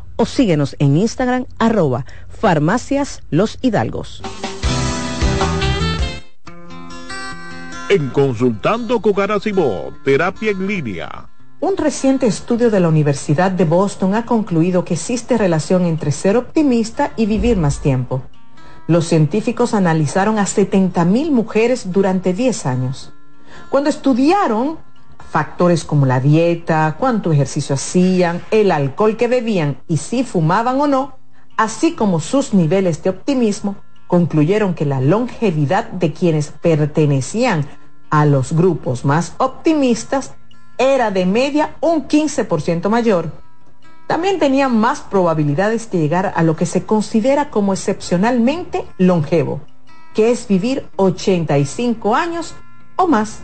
o síguenos en Instagram arroba farmacias los hidalgos. En Consultando con terapia en línea. Un reciente estudio de la Universidad de Boston ha concluido que existe relación entre ser optimista y vivir más tiempo. Los científicos analizaron a 70.000 mujeres durante 10 años. Cuando estudiaron factores como la dieta, cuánto ejercicio hacían, el alcohol que bebían y si fumaban o no, así como sus niveles de optimismo, concluyeron que la longevidad de quienes pertenecían a los grupos más optimistas era de media un 15% mayor. También tenían más probabilidades de llegar a lo que se considera como excepcionalmente longevo, que es vivir 85 años o más.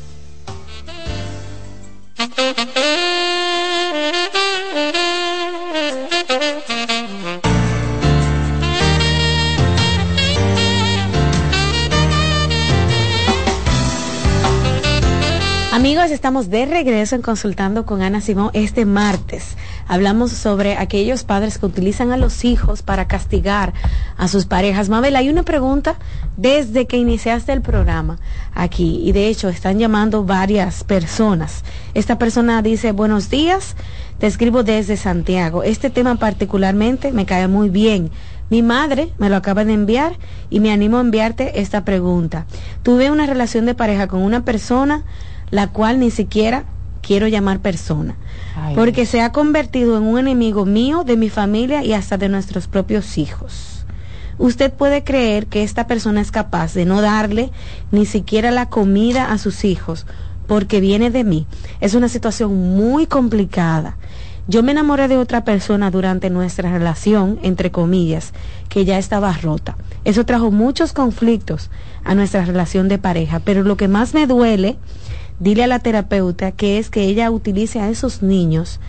Estamos de regreso en Consultando con Ana Simón este martes. Hablamos sobre aquellos padres que utilizan a los hijos para castigar a sus parejas. Mabel, hay una pregunta desde que iniciaste el programa aquí y de hecho están llamando varias personas. Esta persona dice, buenos días, te escribo desde Santiago. Este tema particularmente me cae muy bien. Mi madre me lo acaba de enviar y me animo a enviarte esta pregunta. Tuve una relación de pareja con una persona la cual ni siquiera quiero llamar persona, porque se ha convertido en un enemigo mío, de mi familia y hasta de nuestros propios hijos. usted puede creer que esta persona es capaz de no darle ni siquiera la comida a sus hijos porque viene de mí. Es una situación muy complicada. Yo me enamoré de otra persona durante nuestra relación, entre comillas, que ya estaba rota. Eso trajo muchos conflictos a nuestra relación de pareja, pero lo que más me duele, dile a la terapeuta, que es que ella utilice a esos niños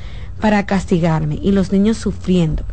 para castigarme y los niños sufriendo.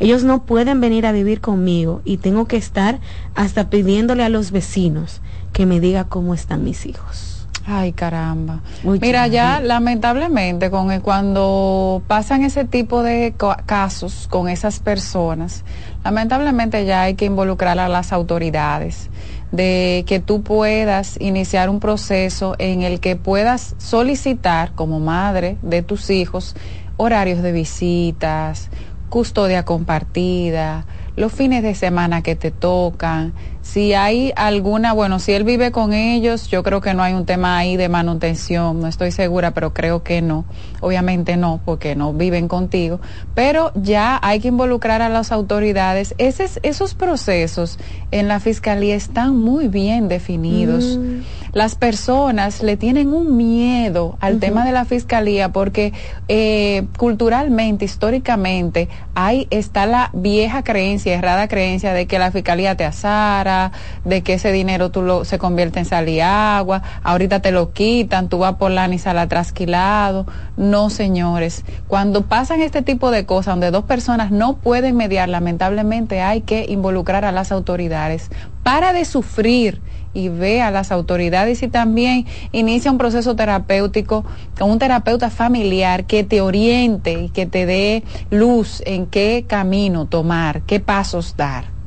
Ellos no pueden venir a vivir conmigo y tengo que estar hasta pidiéndole a los vecinos que me diga cómo están mis hijos. Ay, caramba. Mira, ya lamentablemente con cuando pasan ese tipo de casos con esas personas, lamentablemente ya hay que involucrar a las autoridades de que tú puedas iniciar un proceso en el que puedas solicitar como madre de tus hijos horarios de visitas, custodia compartida, los fines de semana que te tocan, si hay alguna, bueno, si él vive con ellos, yo creo que no hay un tema ahí de manutención, no estoy segura, pero creo que no. Obviamente no, porque no viven contigo, pero ya hay que involucrar a las autoridades. esos procesos en la fiscalía están muy bien definidos. Mm. Las personas le tienen un miedo al tema de la fiscalía porque eh, culturalmente, históricamente, ahí está la vieja creencia, errada creencia de que la fiscalía te asara, de que ese dinero tú lo, se convierte en sal y agua, ahorita te lo quitan, tú vas por la ni sal trasquilado. No, señores. Cuando pasan este tipo de cosas, donde dos personas no pueden mediar, lamentablemente hay que involucrar a las autoridades. Para de sufrir y ve a las autoridades y también inicia un proceso terapéutico con un terapeuta familiar que te oriente y que te dé luz en qué camino tomar, qué pasos dar.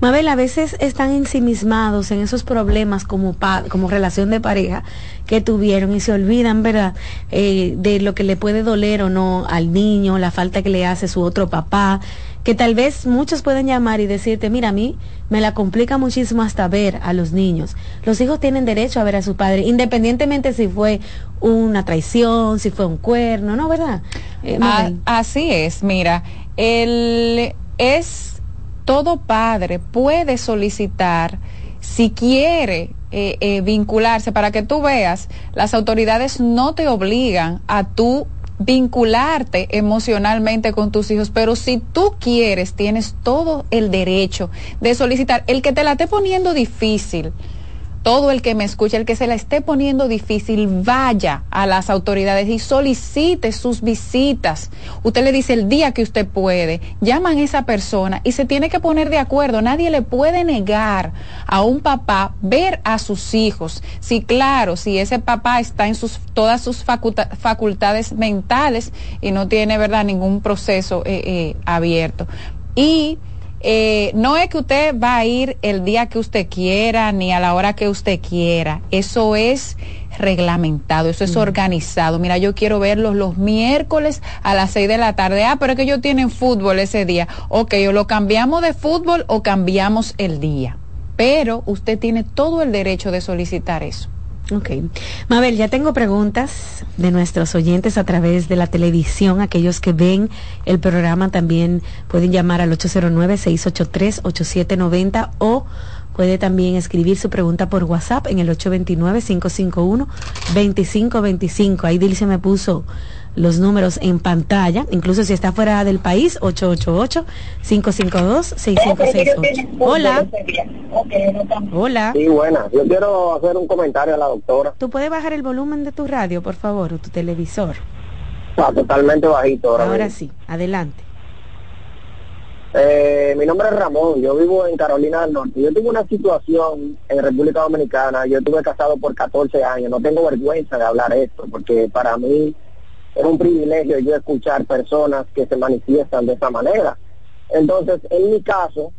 Mabel, a veces están ensimismados en esos problemas como, como relación de pareja que tuvieron y se olvidan, ¿verdad?, eh, de lo que le puede doler o no al niño, la falta que le hace su otro papá, que tal vez muchos pueden llamar y decirte, mira, a mí me la complica muchísimo hasta ver a los niños. Los hijos tienen derecho a ver a su padre, independientemente si fue una traición, si fue un cuerno, ¿no, verdad? Eh, así es, mira, el es todo padre puede solicitar si quiere eh, eh, vincularse para que tú veas, las autoridades no te obligan a tú vincularte emocionalmente con tus hijos, pero si tú quieres, tienes todo el derecho de solicitar. El que te la esté poniendo difícil, todo el que me escuche, el que se la esté poniendo difícil, vaya a las autoridades y solicite sus visitas. Usted le dice el día que usted puede, llaman a esa persona y se tiene que poner de acuerdo. Nadie le puede negar a un papá ver a sus hijos. Si claro, si ese papá está en sus todas sus facultades mentales y no tiene verdad ningún proceso eh, eh, abierto. Y eh, no es que usted va a ir el día que usted quiera ni a la hora que usted quiera. Eso es reglamentado, eso es mm. organizado. Mira, yo quiero verlos los miércoles a las seis de la tarde. Ah, pero es que ellos tienen fútbol ese día. Ok, o lo cambiamos de fútbol o cambiamos el día. Pero usted tiene todo el derecho de solicitar eso. Ok. Mabel, ya tengo preguntas de nuestros oyentes a través de la televisión. Aquellos que ven el programa también pueden llamar al 809-683-8790 o puede también escribir su pregunta por WhatsApp en el 829-551-2525. Ahí Dilce me puso los números en pantalla, incluso si está fuera del país, 888-552-6568. Hola. Hola. Sí, buena. Yo quiero hacer un comentario a la doctora. ¿Tú puedes bajar el volumen de tu radio, por favor, o tu televisor? Está totalmente bajito ahora. Ahora sí, adelante. Eh, mi nombre es Ramón, yo vivo en Carolina del Norte. Yo tengo una situación en República Dominicana, yo estuve casado por 14 años, no tengo vergüenza de hablar esto, porque para mí es un privilegio yo escuchar personas que se manifiestan de esa manera. Entonces, en mi caso,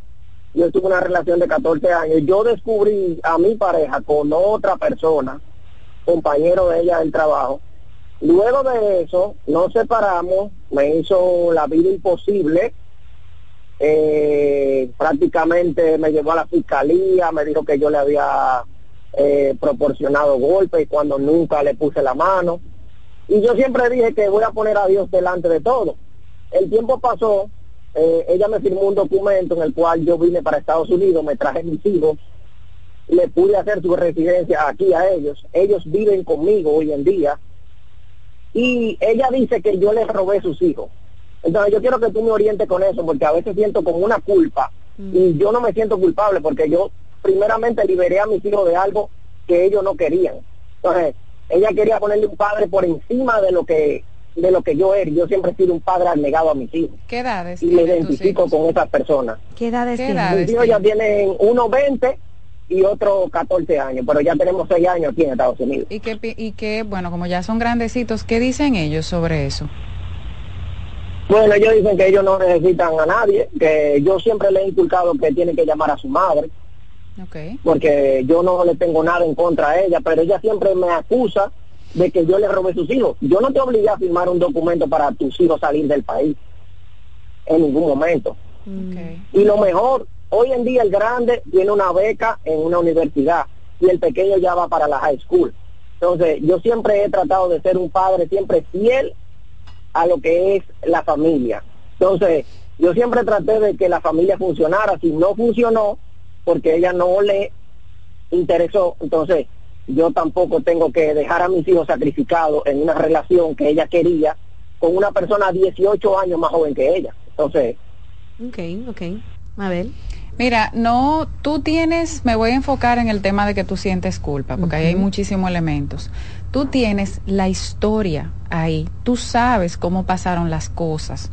yo tuve una relación de 14 años, yo descubrí a mi pareja con otra persona, compañero de ella del trabajo. Luego de eso, nos separamos, me hizo la vida imposible, eh, prácticamente me llevó a la fiscalía, me dijo que yo le había eh, proporcionado golpes cuando nunca le puse la mano. Y yo siempre dije que voy a poner a Dios delante de todo. El tiempo pasó eh, ella me firmó un documento en el cual yo vine para Estados Unidos, me traje mis hijos, le pude hacer su residencia aquí a ellos. Ellos viven conmigo hoy en día. Y ella dice que yo les robé sus hijos. Entonces yo quiero que tú me orientes con eso, porque a veces siento como una culpa. Y yo no me siento culpable, porque yo primeramente liberé a mis hijos de algo que ellos no querían. Entonces, ella quería ponerle un padre por encima de lo que de lo que yo era. Yo siempre he sido un padre negado a mis hijos. ¿Qué edades Y me identifico con esas personas. ¿Qué edades ¿Qué tienen? edades Mis hijos ya tienen uno 20 y otro 14 años, pero ya tenemos 6 años aquí en Estados Unidos. Y que, pi- y que, bueno, como ya son grandecitos, ¿qué dicen ellos sobre eso? Bueno, ellos dicen que ellos no necesitan a nadie, que yo siempre le he inculcado que tiene que llamar a su madre, Okay. porque yo no le tengo nada en contra a ella, pero ella siempre me acusa de que yo le robé sus hijos. Yo no te obligué a firmar un documento para tus hijos salir del país en ningún momento. Y lo mejor, hoy en día el grande tiene una beca en una universidad y el pequeño ya va para la high school. Entonces, yo siempre he tratado de ser un padre siempre fiel a lo que es la familia. Entonces, yo siempre traté de que la familia funcionara. Si no funcionó, porque ella no le interesó, entonces yo tampoco tengo que dejar a mis hijos sacrificados en una relación que ella quería con una persona 18 años más joven que ella. Entonces, Ok, ok. Mabel. Mira, no, tú tienes, me voy a enfocar en el tema de que tú sientes culpa, porque ahí hay muchísimos elementos. Tú tienes la historia ahí, tú sabes cómo pasaron las cosas,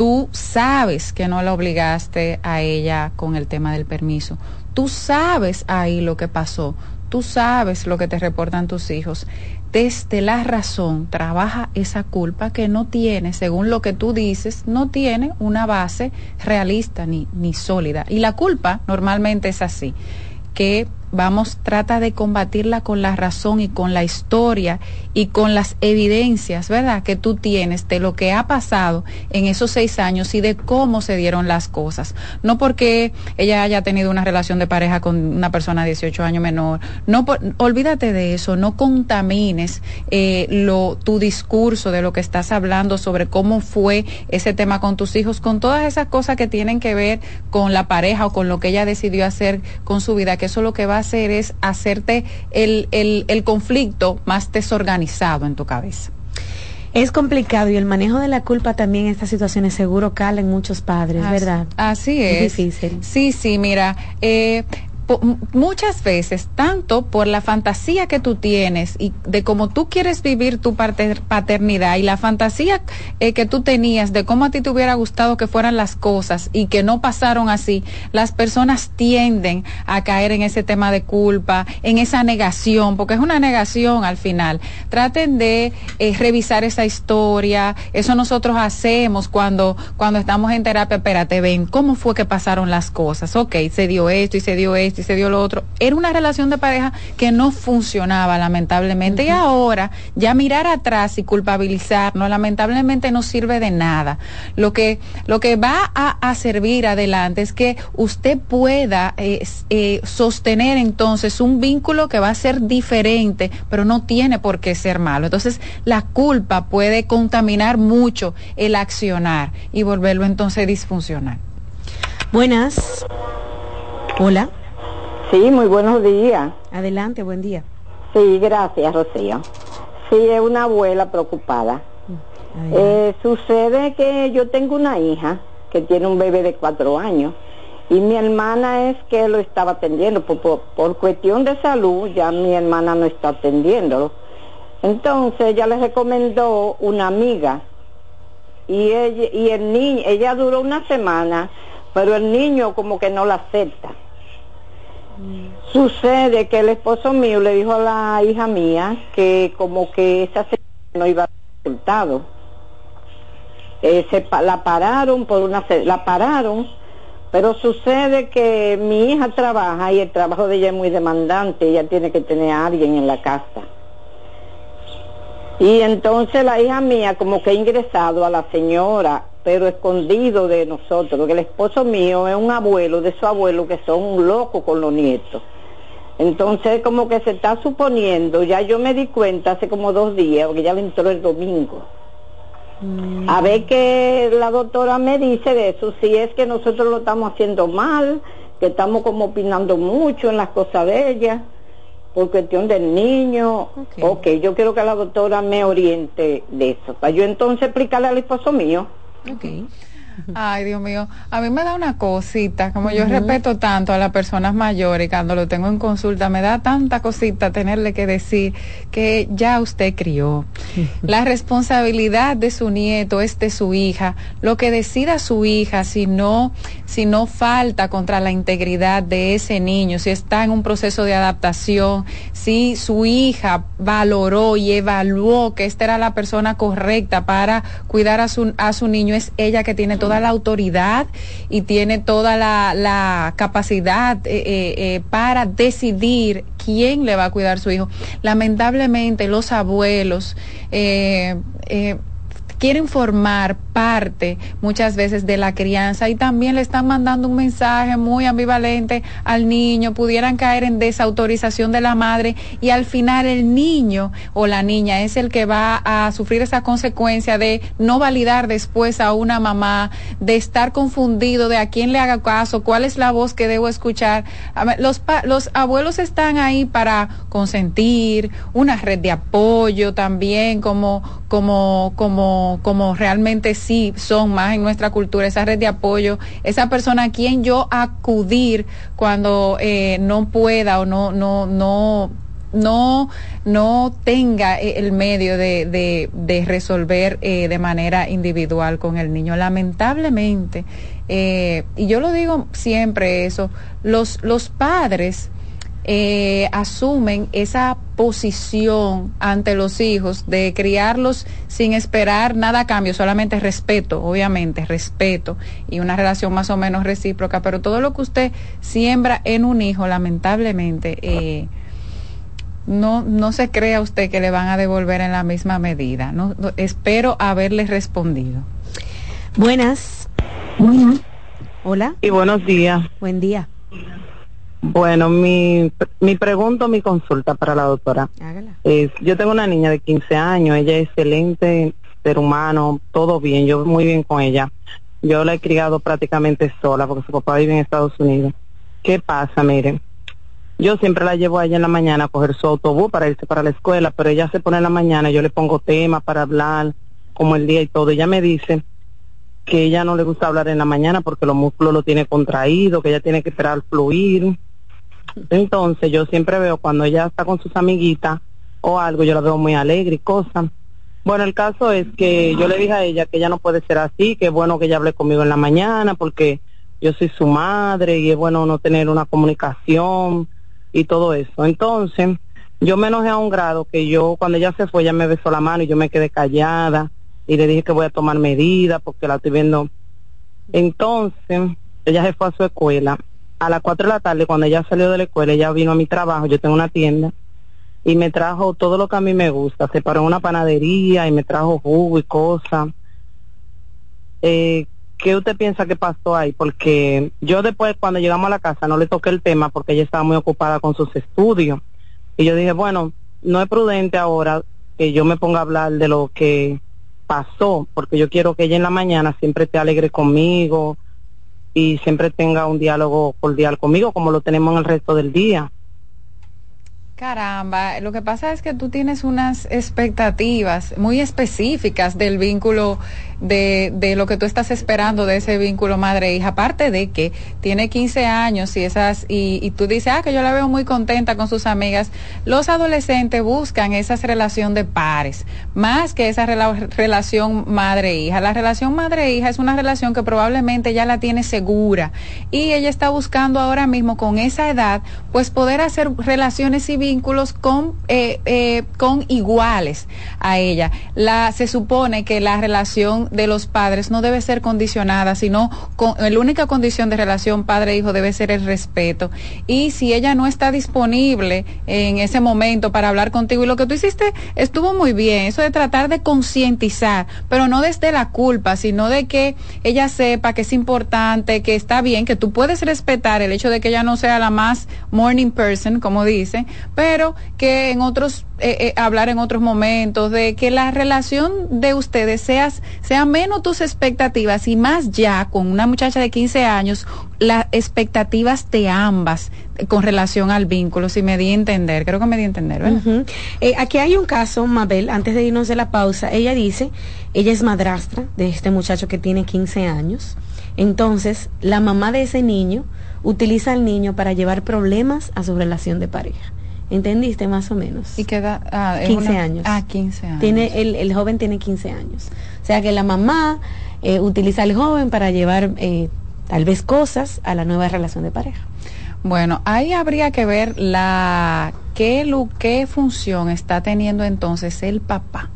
tú sabes que no la obligaste a ella con el tema del permiso, tú sabes ahí lo que pasó, tú sabes lo que te reportan tus hijos. Desde la razón trabaja esa culpa que no tiene, según lo que tú dices, no tiene una base realista ni, ni sólida. Y la culpa normalmente es así, que vamos, trata de combatirla con la razón y con la historia y con las evidencias, ¿verdad?, que tú tienes de lo que ha pasado en esos seis años y de cómo se dieron las cosas. No porque ella haya tenido una relación de pareja con una persona de 18 años menor, no por- olvídate de eso, no contamines eh, lo, tu discurso de lo que estás hablando sobre cómo fue ese tema con tus hijos, con todas esas cosas que tienen que ver con la pareja o con lo que ella decidió hacer con su vida, que eso lo que va hacer es hacerte el, el, el conflicto más desorganizado en tu cabeza. Es complicado y el manejo de la culpa también en estas situaciones seguro cala en muchos padres, Así- ¿verdad? Así es. Es difícil. Sí, sí, mira, eh, muchas veces, tanto por la fantasía que tú tienes y de cómo tú quieres vivir tu pater- paternidad y la fantasía eh, que tú tenías de cómo a ti te hubiera gustado que fueran las cosas y que no pasaron así, las personas tienden a caer en ese tema de culpa, en esa negación, porque es una negación al final. Traten de eh, revisar esa historia, eso nosotros hacemos cuando, cuando estamos en terapia, espérate, ven, ¿cómo fue que pasaron las cosas? Ok, se dio esto y se dio esto y se dio lo otro. Era una relación de pareja que no funcionaba, lamentablemente, y ahora ya mirar atrás y culpabilizarnos, lamentablemente no sirve de nada. Lo que, lo que va a, a servir adelante es que usted pueda eh, eh, sostener entonces un vínculo que va a ser diferente, pero no tiene por qué ser malo. Entonces, la culpa puede contaminar mucho el accionar y volverlo entonces disfuncional. Buenas. Hola. Sí, muy buenos días. Adelante, buen día. Sí, gracias, Rocío. Sí, es una abuela preocupada. Eh, sucede que yo tengo una hija que tiene un bebé de cuatro años y mi hermana es que lo estaba atendiendo. Por, por, por cuestión de salud, ya mi hermana no está atendiéndolo. Entonces ella le recomendó una amiga y ella, y el niño, ella duró una semana, pero el niño como que no la acepta. Sucede que el esposo mío le dijo a la hija mía que como que esa semana no iba a resultado. Eh, se la pararon por una la pararon, pero sucede que mi hija trabaja y el trabajo de ella es muy demandante, ella tiene que tener a alguien en la casa. Y entonces la hija mía como que ha ingresado a la señora, pero escondido de nosotros, porque el esposo mío es un abuelo de esos abuelos que son locos con los nietos. Entonces como que se está suponiendo, ya yo me di cuenta hace como dos días, porque ya le entró el domingo, A ver qué la doctora me dice de eso, si es que nosotros lo estamos haciendo mal, que estamos como opinando mucho en las cosas de ella, por cuestión del niño. ok, yo quiero que la doctora me oriente de eso, para yo entonces explicarle al esposo mío. Okay. Ay, Dios mío, a mí me da una cosita, como yo respeto tanto a las personas mayores cuando lo tengo en consulta, me da tanta cosita tenerle que decir que ya usted crió. La responsabilidad de su nieto es de su hija. Lo que decida su hija, si no, si no falta contra la integridad de ese niño, si está en un proceso de adaptación, si su hija valoró y evaluó que esta era la persona correcta para cuidar a su, a su niño, es ella que tiene toda la autoridad y tiene toda la, capacidad eh, eh, eh, para decidir quién le va a cuidar a su hijo. Lamentablemente los abuelos quieren formar parte muchas veces de la crianza y también le están mandando un mensaje muy ambivalente al niño, pudieran caer en desautorización de la madre y al final el niño o la niña es el que va a sufrir esa consecuencia de no validar después a una mamá, de estar confundido de a quién le haga caso, cuál es la voz que debo escuchar. Los, los abuelos están ahí para consentir, una red de apoyo también como, como, como como, realmente sí son más en nuestra cultura, esa red de apoyo, esa persona a quien yo acudir cuando eh, no pueda o no, no, no, no, no tenga eh, el medio de, de, resolver eh, de manera individual con el niño. Lamentablemente, y yo lo digo siempre eso, los, los padres eh, asumen esa posición ante los hijos de criarlos sin esperar nada a cambio, solamente respeto, obviamente, respeto y una relación más o menos recíproca, pero todo lo que usted siembra en un hijo, lamentablemente, eh, no, no se crea usted que le van a devolver en la misma medida. No, espero haberle respondido. Buenas. Hola. Y buenos días. Buen día. Bueno, mi, mi pregunta, mi consulta para la doctora. Es, yo tengo una niña de 15 años, ella es excelente ser humano, todo bien, yo muy bien con ella. Yo la he criado prácticamente sola porque su papá vive en Estados Unidos. ¿Qué pasa? Miren, yo siempre la llevo a ella en la mañana a coger su autobús para irse para la escuela, pero ella se pone en la mañana, yo le pongo tema para hablar, como el día y todo. Ella me dice que ella no le gusta hablar en la mañana porque los músculos lo tiene contraído, que ella tiene que esperar fluir entonces yo siempre veo cuando ella está con sus amiguitas o algo, yo la veo muy alegre y cosas. Bueno, el caso es que yo le dije a ella que ella no puede ser así, que es bueno que ella hable conmigo en la mañana porque yo soy su madre y es bueno no tener una comunicación y todo eso. Entonces, yo me enojé a un grado que yo, cuando ella se fue, ella me besó la mano y yo me quedé callada y le dije que voy a tomar medidas porque la estoy viendo. Entonces, ella se fue a su escuela a las 4 de la tarde, cuando ella salió de la escuela, ella vino a mi trabajo, yo tengo una tienda, y me trajo todo lo que a mí me gusta. Se paró en una panadería y me trajo jugo y cosas. Eh, ¿Qué usted piensa que pasó ahí? Porque yo después, cuando llegamos a la casa, no le toqué el tema porque ella estaba muy ocupada con sus estudios. Y yo dije, bueno, no es prudente ahora que yo me ponga a hablar de lo que pasó, porque yo quiero que ella en la mañana siempre esté alegre conmigo, y siempre tenga un diálogo cordial conmigo como lo tenemos en el resto del día. Caramba, lo que pasa es que tú tienes unas expectativas muy específicas del vínculo de, de lo que tú estás esperando de ese vínculo madre-hija, aparte de que tiene 15 años y esas, y, y, tú dices, ah, que yo la veo muy contenta con sus amigas, los adolescentes buscan esa relación de pares, más que esa relación madre-hija. La relación madre-hija es una relación que probablemente ya la tiene segura y ella está buscando ahora mismo con esa edad, pues poder hacer relaciones y vínculos con, eh, eh, con iguales a ella. La, se supone que la relación de los padres no debe ser condicionada, sino con, la única condición de relación padre-hijo debe ser el respeto. Y si ella no está disponible en ese momento para hablar contigo, y lo que tú hiciste estuvo muy bien, eso de tratar de concientizar, pero no desde la culpa, sino de que ella sepa que es importante, que está bien, que tú puedes respetar el hecho de que ella no sea la más morning person, como dice, pero que en otros, eh, eh, hablar en otros momentos, de que la relación de ustedes sea, sea menos tus expectativas y más ya con una muchacha de 15 años, las expectativas de ambas con relación al vínculo, si me di a entender, creo que me di a entender, ¿verdad? Eh, aquí hay un caso, Mabel, antes de irnos de la pausa, ella dice, ella es madrastra de este muchacho que tiene 15 años, entonces la mamá de ese niño utiliza al niño para llevar problemas a su relación de pareja. ¿Entendiste más o menos? Y queda ah, 15 años. Ah, 15 años. Tiene, el, el, joven tiene 15 años. O sea que la mamá eh, utiliza al joven para llevar eh, tal vez cosas a la nueva relación de pareja. Bueno, ahí habría que ver la qué, qué función está teniendo entonces el papá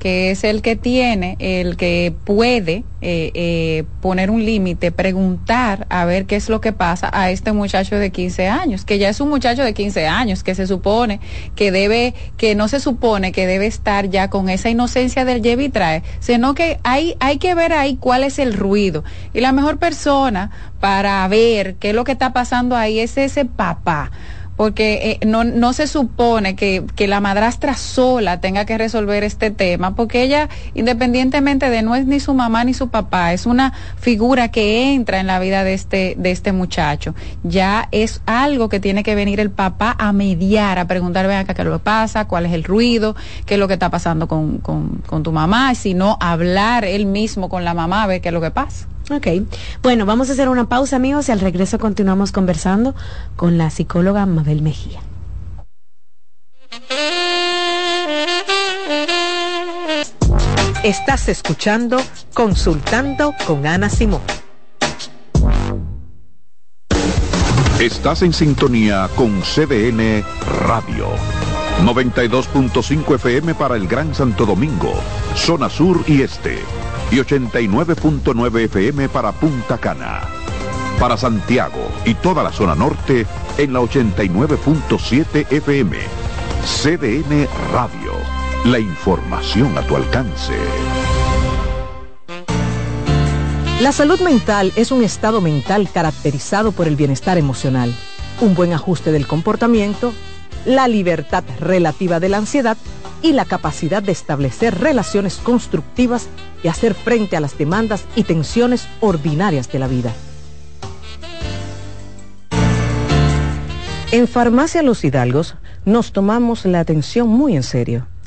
que es el que tiene, el que puede eh, eh, poner un límite, preguntar a ver qué es lo que pasa a este muchacho de 15 años, que ya es un muchacho de 15 años, que se supone que debe, que no se supone que debe estar ya con esa inocencia del lleve trae, sino que hay, hay que ver ahí cuál es el ruido. Y la mejor persona para ver qué es lo que está pasando ahí es ese papá porque eh, no, no se supone que, que la madrastra sola tenga que resolver este tema, porque ella, independientemente de no es ni su mamá ni su papá, es una figura que entra en la vida de este, de este muchacho. Ya es algo que tiene que venir el papá a mediar, a preguntar, vean acá qué lo pasa, cuál es el ruido, qué es lo que está pasando con, con, con tu mamá, si no, hablar él mismo con la mamá, a ver qué es lo que pasa. Ok, bueno, vamos a hacer una pausa amigos y al regreso continuamos conversando con la psicóloga Mabel Mejía. Estás escuchando Consultando con Ana Simón. Estás en sintonía con CDN Radio. 92.5 FM para el Gran Santo Domingo, zona sur y este y 89.9 FM para Punta Cana. Para Santiago y toda la zona norte en la 89.7 FM. CDN Radio. La información a tu alcance. La salud mental es un estado mental caracterizado por el bienestar emocional, un buen ajuste del comportamiento, la libertad relativa de la ansiedad y la capacidad de establecer relaciones constructivas y hacer frente a las demandas y tensiones ordinarias de la vida. En Farmacia Los Hidalgos nos tomamos la atención muy en serio.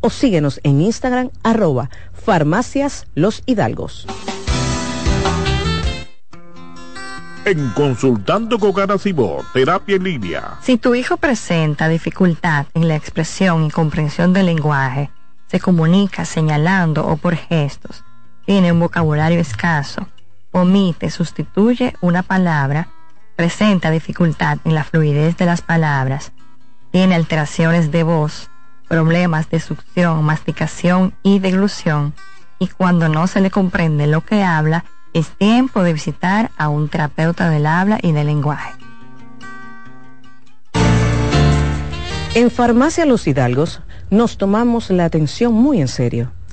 o síguenos en Instagram arroba farmacias los hidalgos. En Consultando con Garacimo, Terapia en Línea. Si tu hijo presenta dificultad en la expresión y comprensión del lenguaje, se comunica señalando o por gestos, tiene un vocabulario escaso, omite, sustituye una palabra, presenta dificultad en la fluidez de las palabras, tiene alteraciones de voz, problemas de succión, masticación y deglución, y cuando no se le comprende lo que habla, es tiempo de visitar a un terapeuta del habla y del lenguaje. En Farmacia Los Hidalgos nos tomamos la atención muy en serio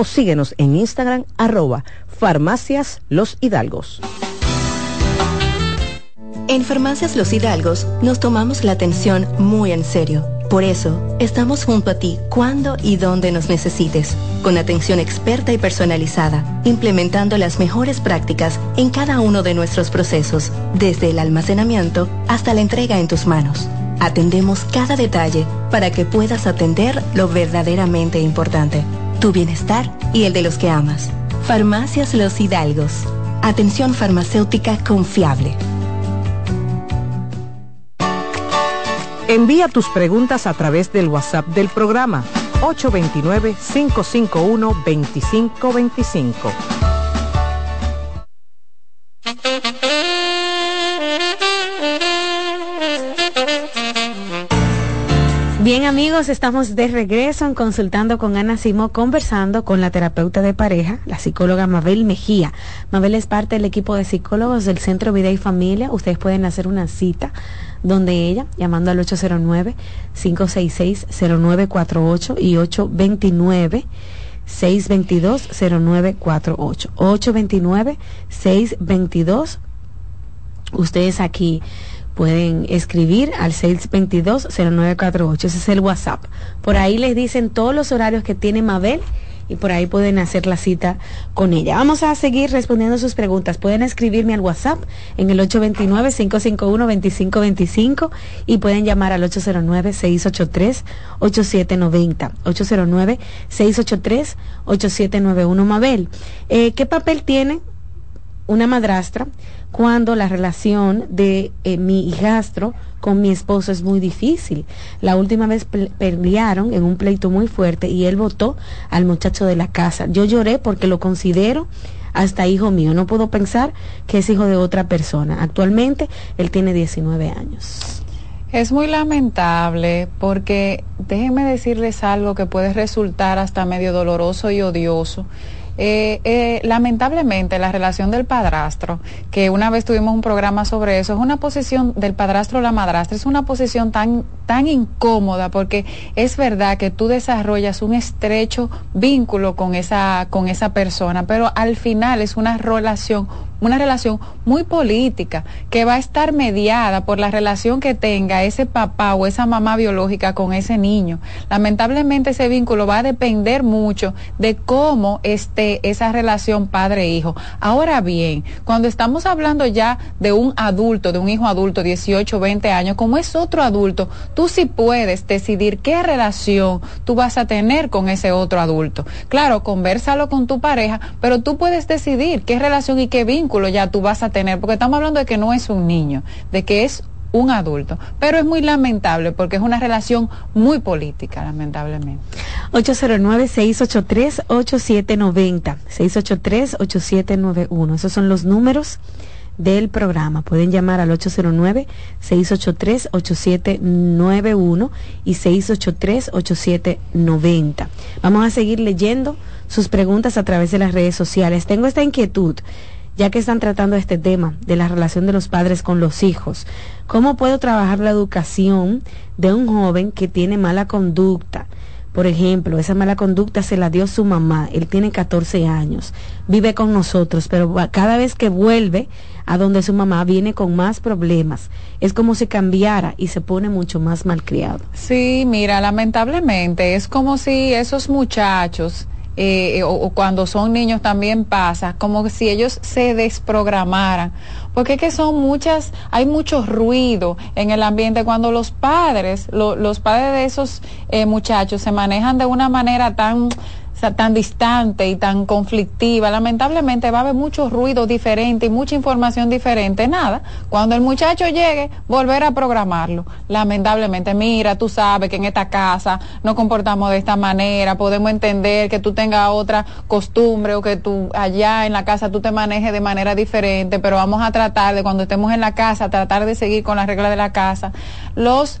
o síguenos en Instagram arroba farmacias los hidalgos. En Farmacias Los Hidalgos nos tomamos la atención muy en serio. Por eso, estamos junto a ti cuando y donde nos necesites, con atención experta y personalizada, implementando las mejores prácticas en cada uno de nuestros procesos, desde el almacenamiento hasta la entrega en tus manos. Atendemos cada detalle para que puedas atender lo verdaderamente importante tu bienestar y el de los que amas. Farmacias Los Hidalgos. Atención farmacéutica confiable. Envía tus preguntas a través del WhatsApp del programa 829-551-2525. Bien amigos, estamos de regreso en Consultando con Ana Simo, conversando con la terapeuta de pareja, la psicóloga Mabel Mejía. Mabel es parte del equipo de psicólogos del Centro Vida y Familia. Ustedes pueden hacer una cita donde ella, llamando al 809-566-0948 y 829. 622-0948. 829-622. Ustedes aquí pueden escribir al 622-0948. Ese es el WhatsApp. Por ahí les dicen todos los horarios que tiene Mabel y por ahí pueden hacer la cita con ella. Vamos a seguir respondiendo sus preguntas. Pueden escribirme al WhatsApp en el 829-551-2525 y pueden llamar al 809-683-8790. 809-683-8791. Mabel, eh, ¿qué papel tiene una madrastra cuando la relación de eh, mi hijastro con mi esposo es muy difícil. La última vez pelearon en un pleito muy fuerte y él votó al muchacho de la casa. Yo lloré porque lo considero hasta hijo mío. No puedo pensar que es hijo de otra persona. Actualmente él tiene 19 años. Es muy lamentable porque déjenme decirles algo que puede resultar hasta medio doloroso y odioso eh, eh, lamentablemente la relación del padrastro, que una vez tuvimos un programa sobre eso, es una posición del padrastro o la madrastra, es una posición tan, tan incómoda porque es verdad que tú desarrollas un estrecho vínculo con esa, con esa persona, pero al final es una relación una relación muy política que va a estar mediada por la relación que tenga ese papá o esa mamá biológica con ese niño. Lamentablemente ese vínculo va a depender mucho de cómo esté esa relación padre-hijo. Ahora bien, cuando estamos hablando ya de un adulto, de un hijo adulto, 18, 20 años, como es otro adulto, tú sí puedes decidir qué relación tú vas a tener con ese otro adulto. Claro, conversalo con tu pareja, pero tú puedes decidir qué relación y qué vínculo ya tú vas a tener, porque estamos hablando de que no es un niño, de que es un adulto. Pero es muy lamentable porque es una relación muy política, lamentablemente. 809-683-8790, 683-8791. Esos son los números del programa. Pueden llamar al 809-683-8791 y 683-8790. Vamos a seguir leyendo sus preguntas a través de las redes sociales. Tengo esta inquietud ya que están tratando este tema de la relación de los padres con los hijos. ¿Cómo puedo trabajar la educación de un joven que tiene mala conducta? Por ejemplo, esa mala conducta se la dio su mamá, él tiene 14 años, vive con nosotros, pero cada vez que vuelve a donde su mamá viene con más problemas. Es como si cambiara y se pone mucho más malcriado. Sí, mira, lamentablemente es como si esos muchachos eh, o, cuando son niños también pasa, como si ellos se desprogramaran. Porque es que son muchas, hay mucho ruido en el ambiente cuando los padres, los padres de esos eh, muchachos se manejan de una manera tan tan distante y tan conflictiva, lamentablemente va a haber mucho ruido diferente y mucha información diferente. Nada, cuando el muchacho llegue, volver a programarlo. Lamentablemente, mira, tú sabes que en esta casa nos comportamos de esta manera, podemos entender que tú tengas otra costumbre o que tú allá en la casa tú te manejes de manera diferente, pero vamos a tratar de cuando estemos en la casa, tratar de seguir con las reglas de la casa. Los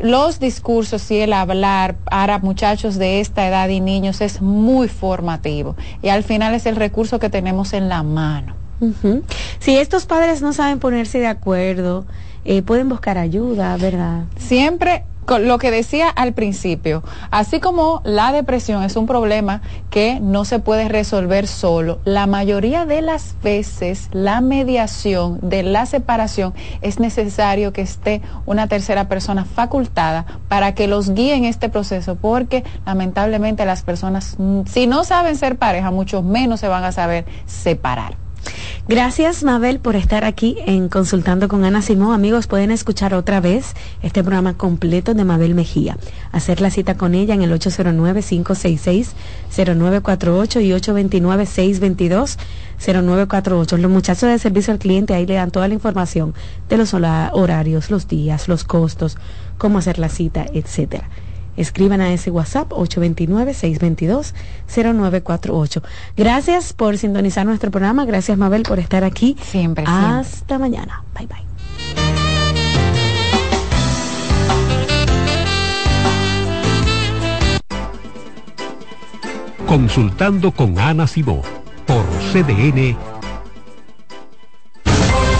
los discursos y el hablar para muchachos de esta edad y niños es muy formativo y al final es el recurso que tenemos en la mano. Si estos padres no saben ponerse de acuerdo, eh, pueden buscar ayuda, ¿verdad? Siempre lo que decía al principio, así como la depresión es un problema que no se puede resolver solo, la mayoría de las veces la mediación de la separación es necesario que esté una tercera persona facultada para que los guíe en este proceso, porque lamentablemente las personas, mm, si no saben ser pareja, mucho menos se van a saber separar. Gracias, Mabel, por estar aquí en Consultando con Ana Simón. Amigos, pueden escuchar otra vez este programa completo de Mabel Mejía. Hacer la cita con ella en el 809-566-0948 y 829-622-0948. Los muchachos de servicio al cliente ahí le dan toda la información de los horarios, los días, los costos, cómo hacer la cita, etcétera. Escriban a ese WhatsApp 829-622-0948. Gracias por sintonizar nuestro programa. Gracias, Mabel, por estar aquí. Siempre. Hasta mañana. Bye, bye. Consultando con Ana Simó por CDN.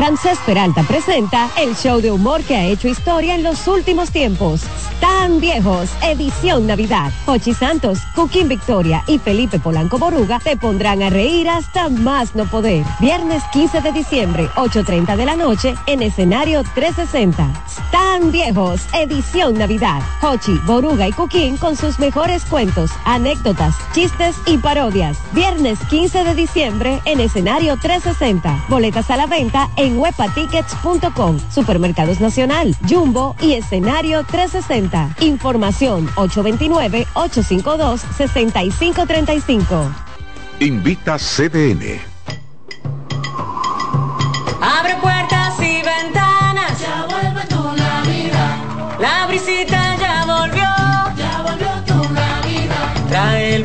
Ramsés Peralta presenta el show de humor que ha hecho historia en los últimos tiempos. Tan viejos, edición Navidad. Hochi Santos, Joaquín Victoria y Felipe Polanco Boruga te pondrán a reír hasta más no poder. Viernes 15 de diciembre, 8.30 de la noche, en escenario 360. Tan viejos, edición Navidad. Hochi, Boruga y Cuquín con sus mejores cuentos, anécdotas, chistes y parodias. Viernes 15 de diciembre, en escenario 360. Boletas a la venta en webatickets.com, Supermercados Nacional, Jumbo y Escenario 360. Información 829-852-6535. Invita CDN. Abre puertas y ventanas. Ya vuelve tu Navidad. La brisita ya volvió. Ya volvió tu Navidad. Trae el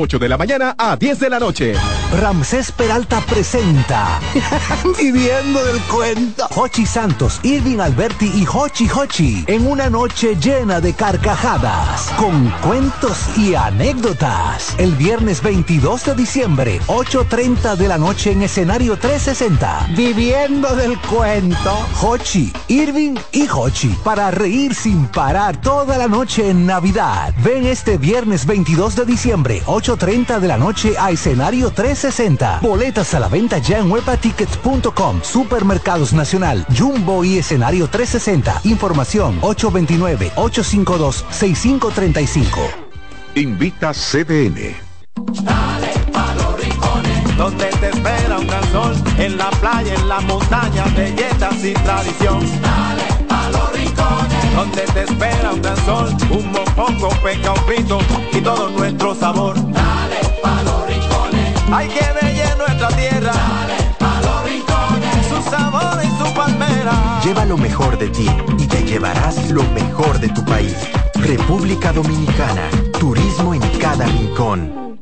8 de la mañana a 10 de la noche. Ramsés Peralta presenta Viviendo del cuento. Hochi Santos, Irving Alberti y Hochi Hochi en una noche llena de carcajadas, con cuentos y anécdotas. El viernes 22 de diciembre, 8.30 de la noche en escenario 360. Viviendo del cuento. Hochi, Irving y Hochi para reír sin parar toda la noche en Navidad. Ven este viernes 22 de diciembre, 8.30 de la noche a escenario 360. Boletas a la venta ya en webatickets.com, Supermercados Nacional, Jumbo y escenario 360. Información 829-852-6535. Invita CDN. Dale pa' los rincones, donde te espera un gran sol, en la playa, en la montaña, belletas y tradición. Dale donde te espera un gran sol, un mopongo, peca, un frito y todo nuestro sabor. Dale pa' los rincones, hay que ver nuestra tierra. Dale pa' los rincones, su sabor y su palmera. Lleva lo mejor de ti y te llevarás lo mejor de tu país. República Dominicana. Turismo en cada rincón.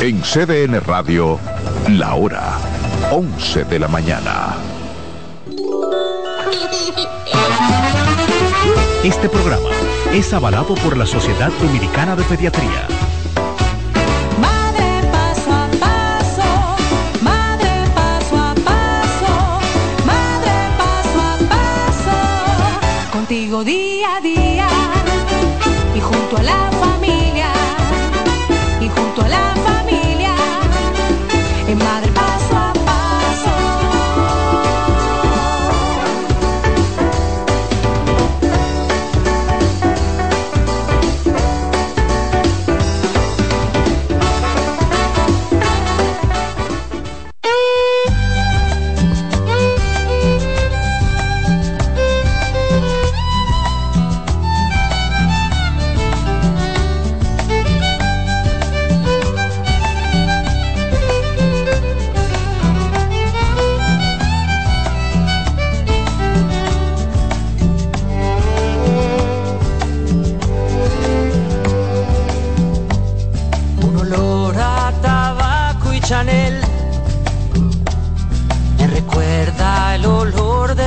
En CDN Radio, la hora 11 de la mañana. Este programa es avalado por la Sociedad Dominicana de Pediatría. Madre paso a paso, madre paso a paso, madre paso a paso, contigo día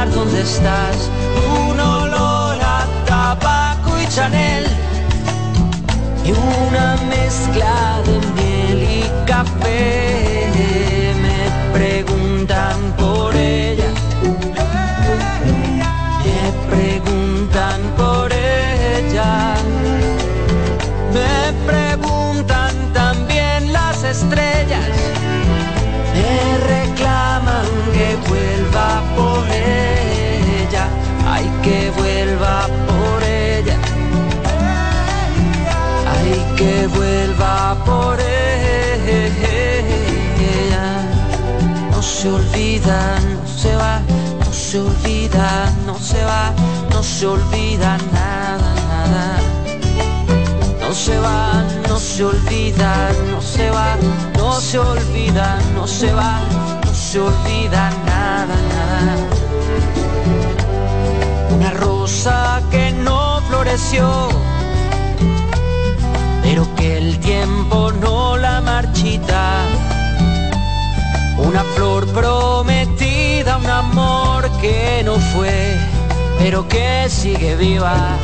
Parar? ¿Dónde estás? Un olor a tabaco y Chanel y una mezcla de miel y café. Por ella. No se olvida, no se va, no se olvida, no se va, no se olvida nada, nada. No se va, no se olvida, no se va, no se olvida, no se va, no se olvida nada, nada. Una rosa que no floreció, pero que el tiempo no la marchita. Una flor prometida, un amor que no fue, pero que sigue viva.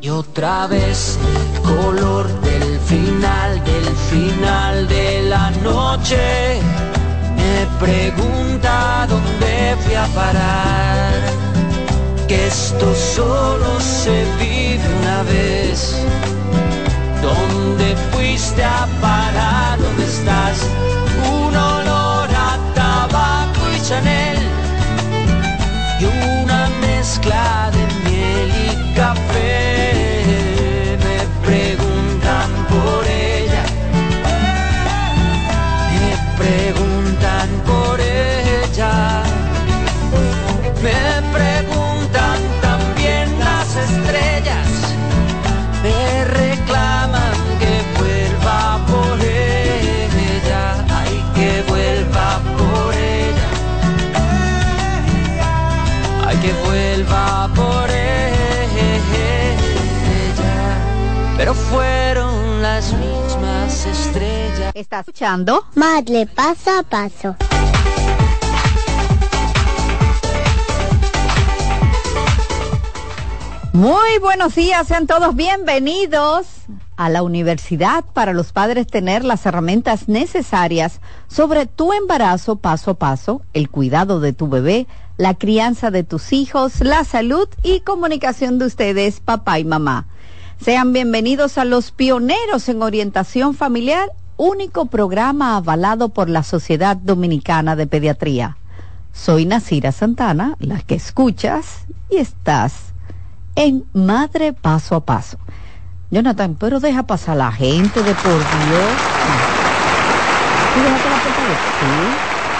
Y otra vez, color del final, del final de la noche. Me pregunta dónde fui a parar, que esto solo se vive una vez. ¿Dónde fuiste a parar? ¿Dónde estás? Un olor a tabaco y Chanel y una mezcla de fueron las mismas estrellas. ¿Estás escuchando? Madre, paso a paso. Muy buenos días, sean todos bienvenidos a la universidad para los padres tener las herramientas necesarias sobre tu embarazo paso a paso, el cuidado de tu bebé, la crianza de tus hijos, la salud y comunicación de ustedes, papá y mamá. Sean bienvenidos a los pioneros en orientación familiar, único programa avalado por la Sociedad Dominicana de Pediatría. Soy Nasira Santana, la que escuchas y estás en Madre Paso a Paso. Jonathan, pero deja pasar la gente de por Dios. ¿Tú dejaste la? Sí,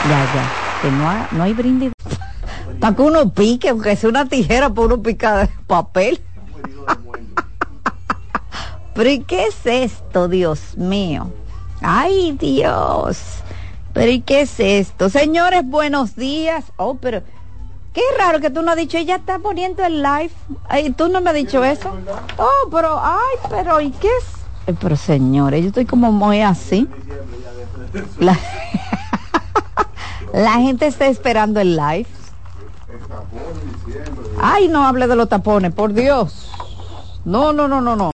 ya, ya. Que no, hay- no hay brindis. Para que uno pique, aunque sea una tijera, para uno picar de papel. Pero ¿y qué es esto, Dios mío? Ay, Dios. Pero ¿y qué es esto? Señores, buenos días. Oh, pero qué raro que tú no has dicho, ella está poniendo el live. Ay, tú no me has dicho eso. Oh, pero, ay, pero ¿y qué es? Pero señores, yo estoy como muy así. La, la gente está esperando el live. Ay, no hable de los tapones, por Dios. No, no, no, no, no.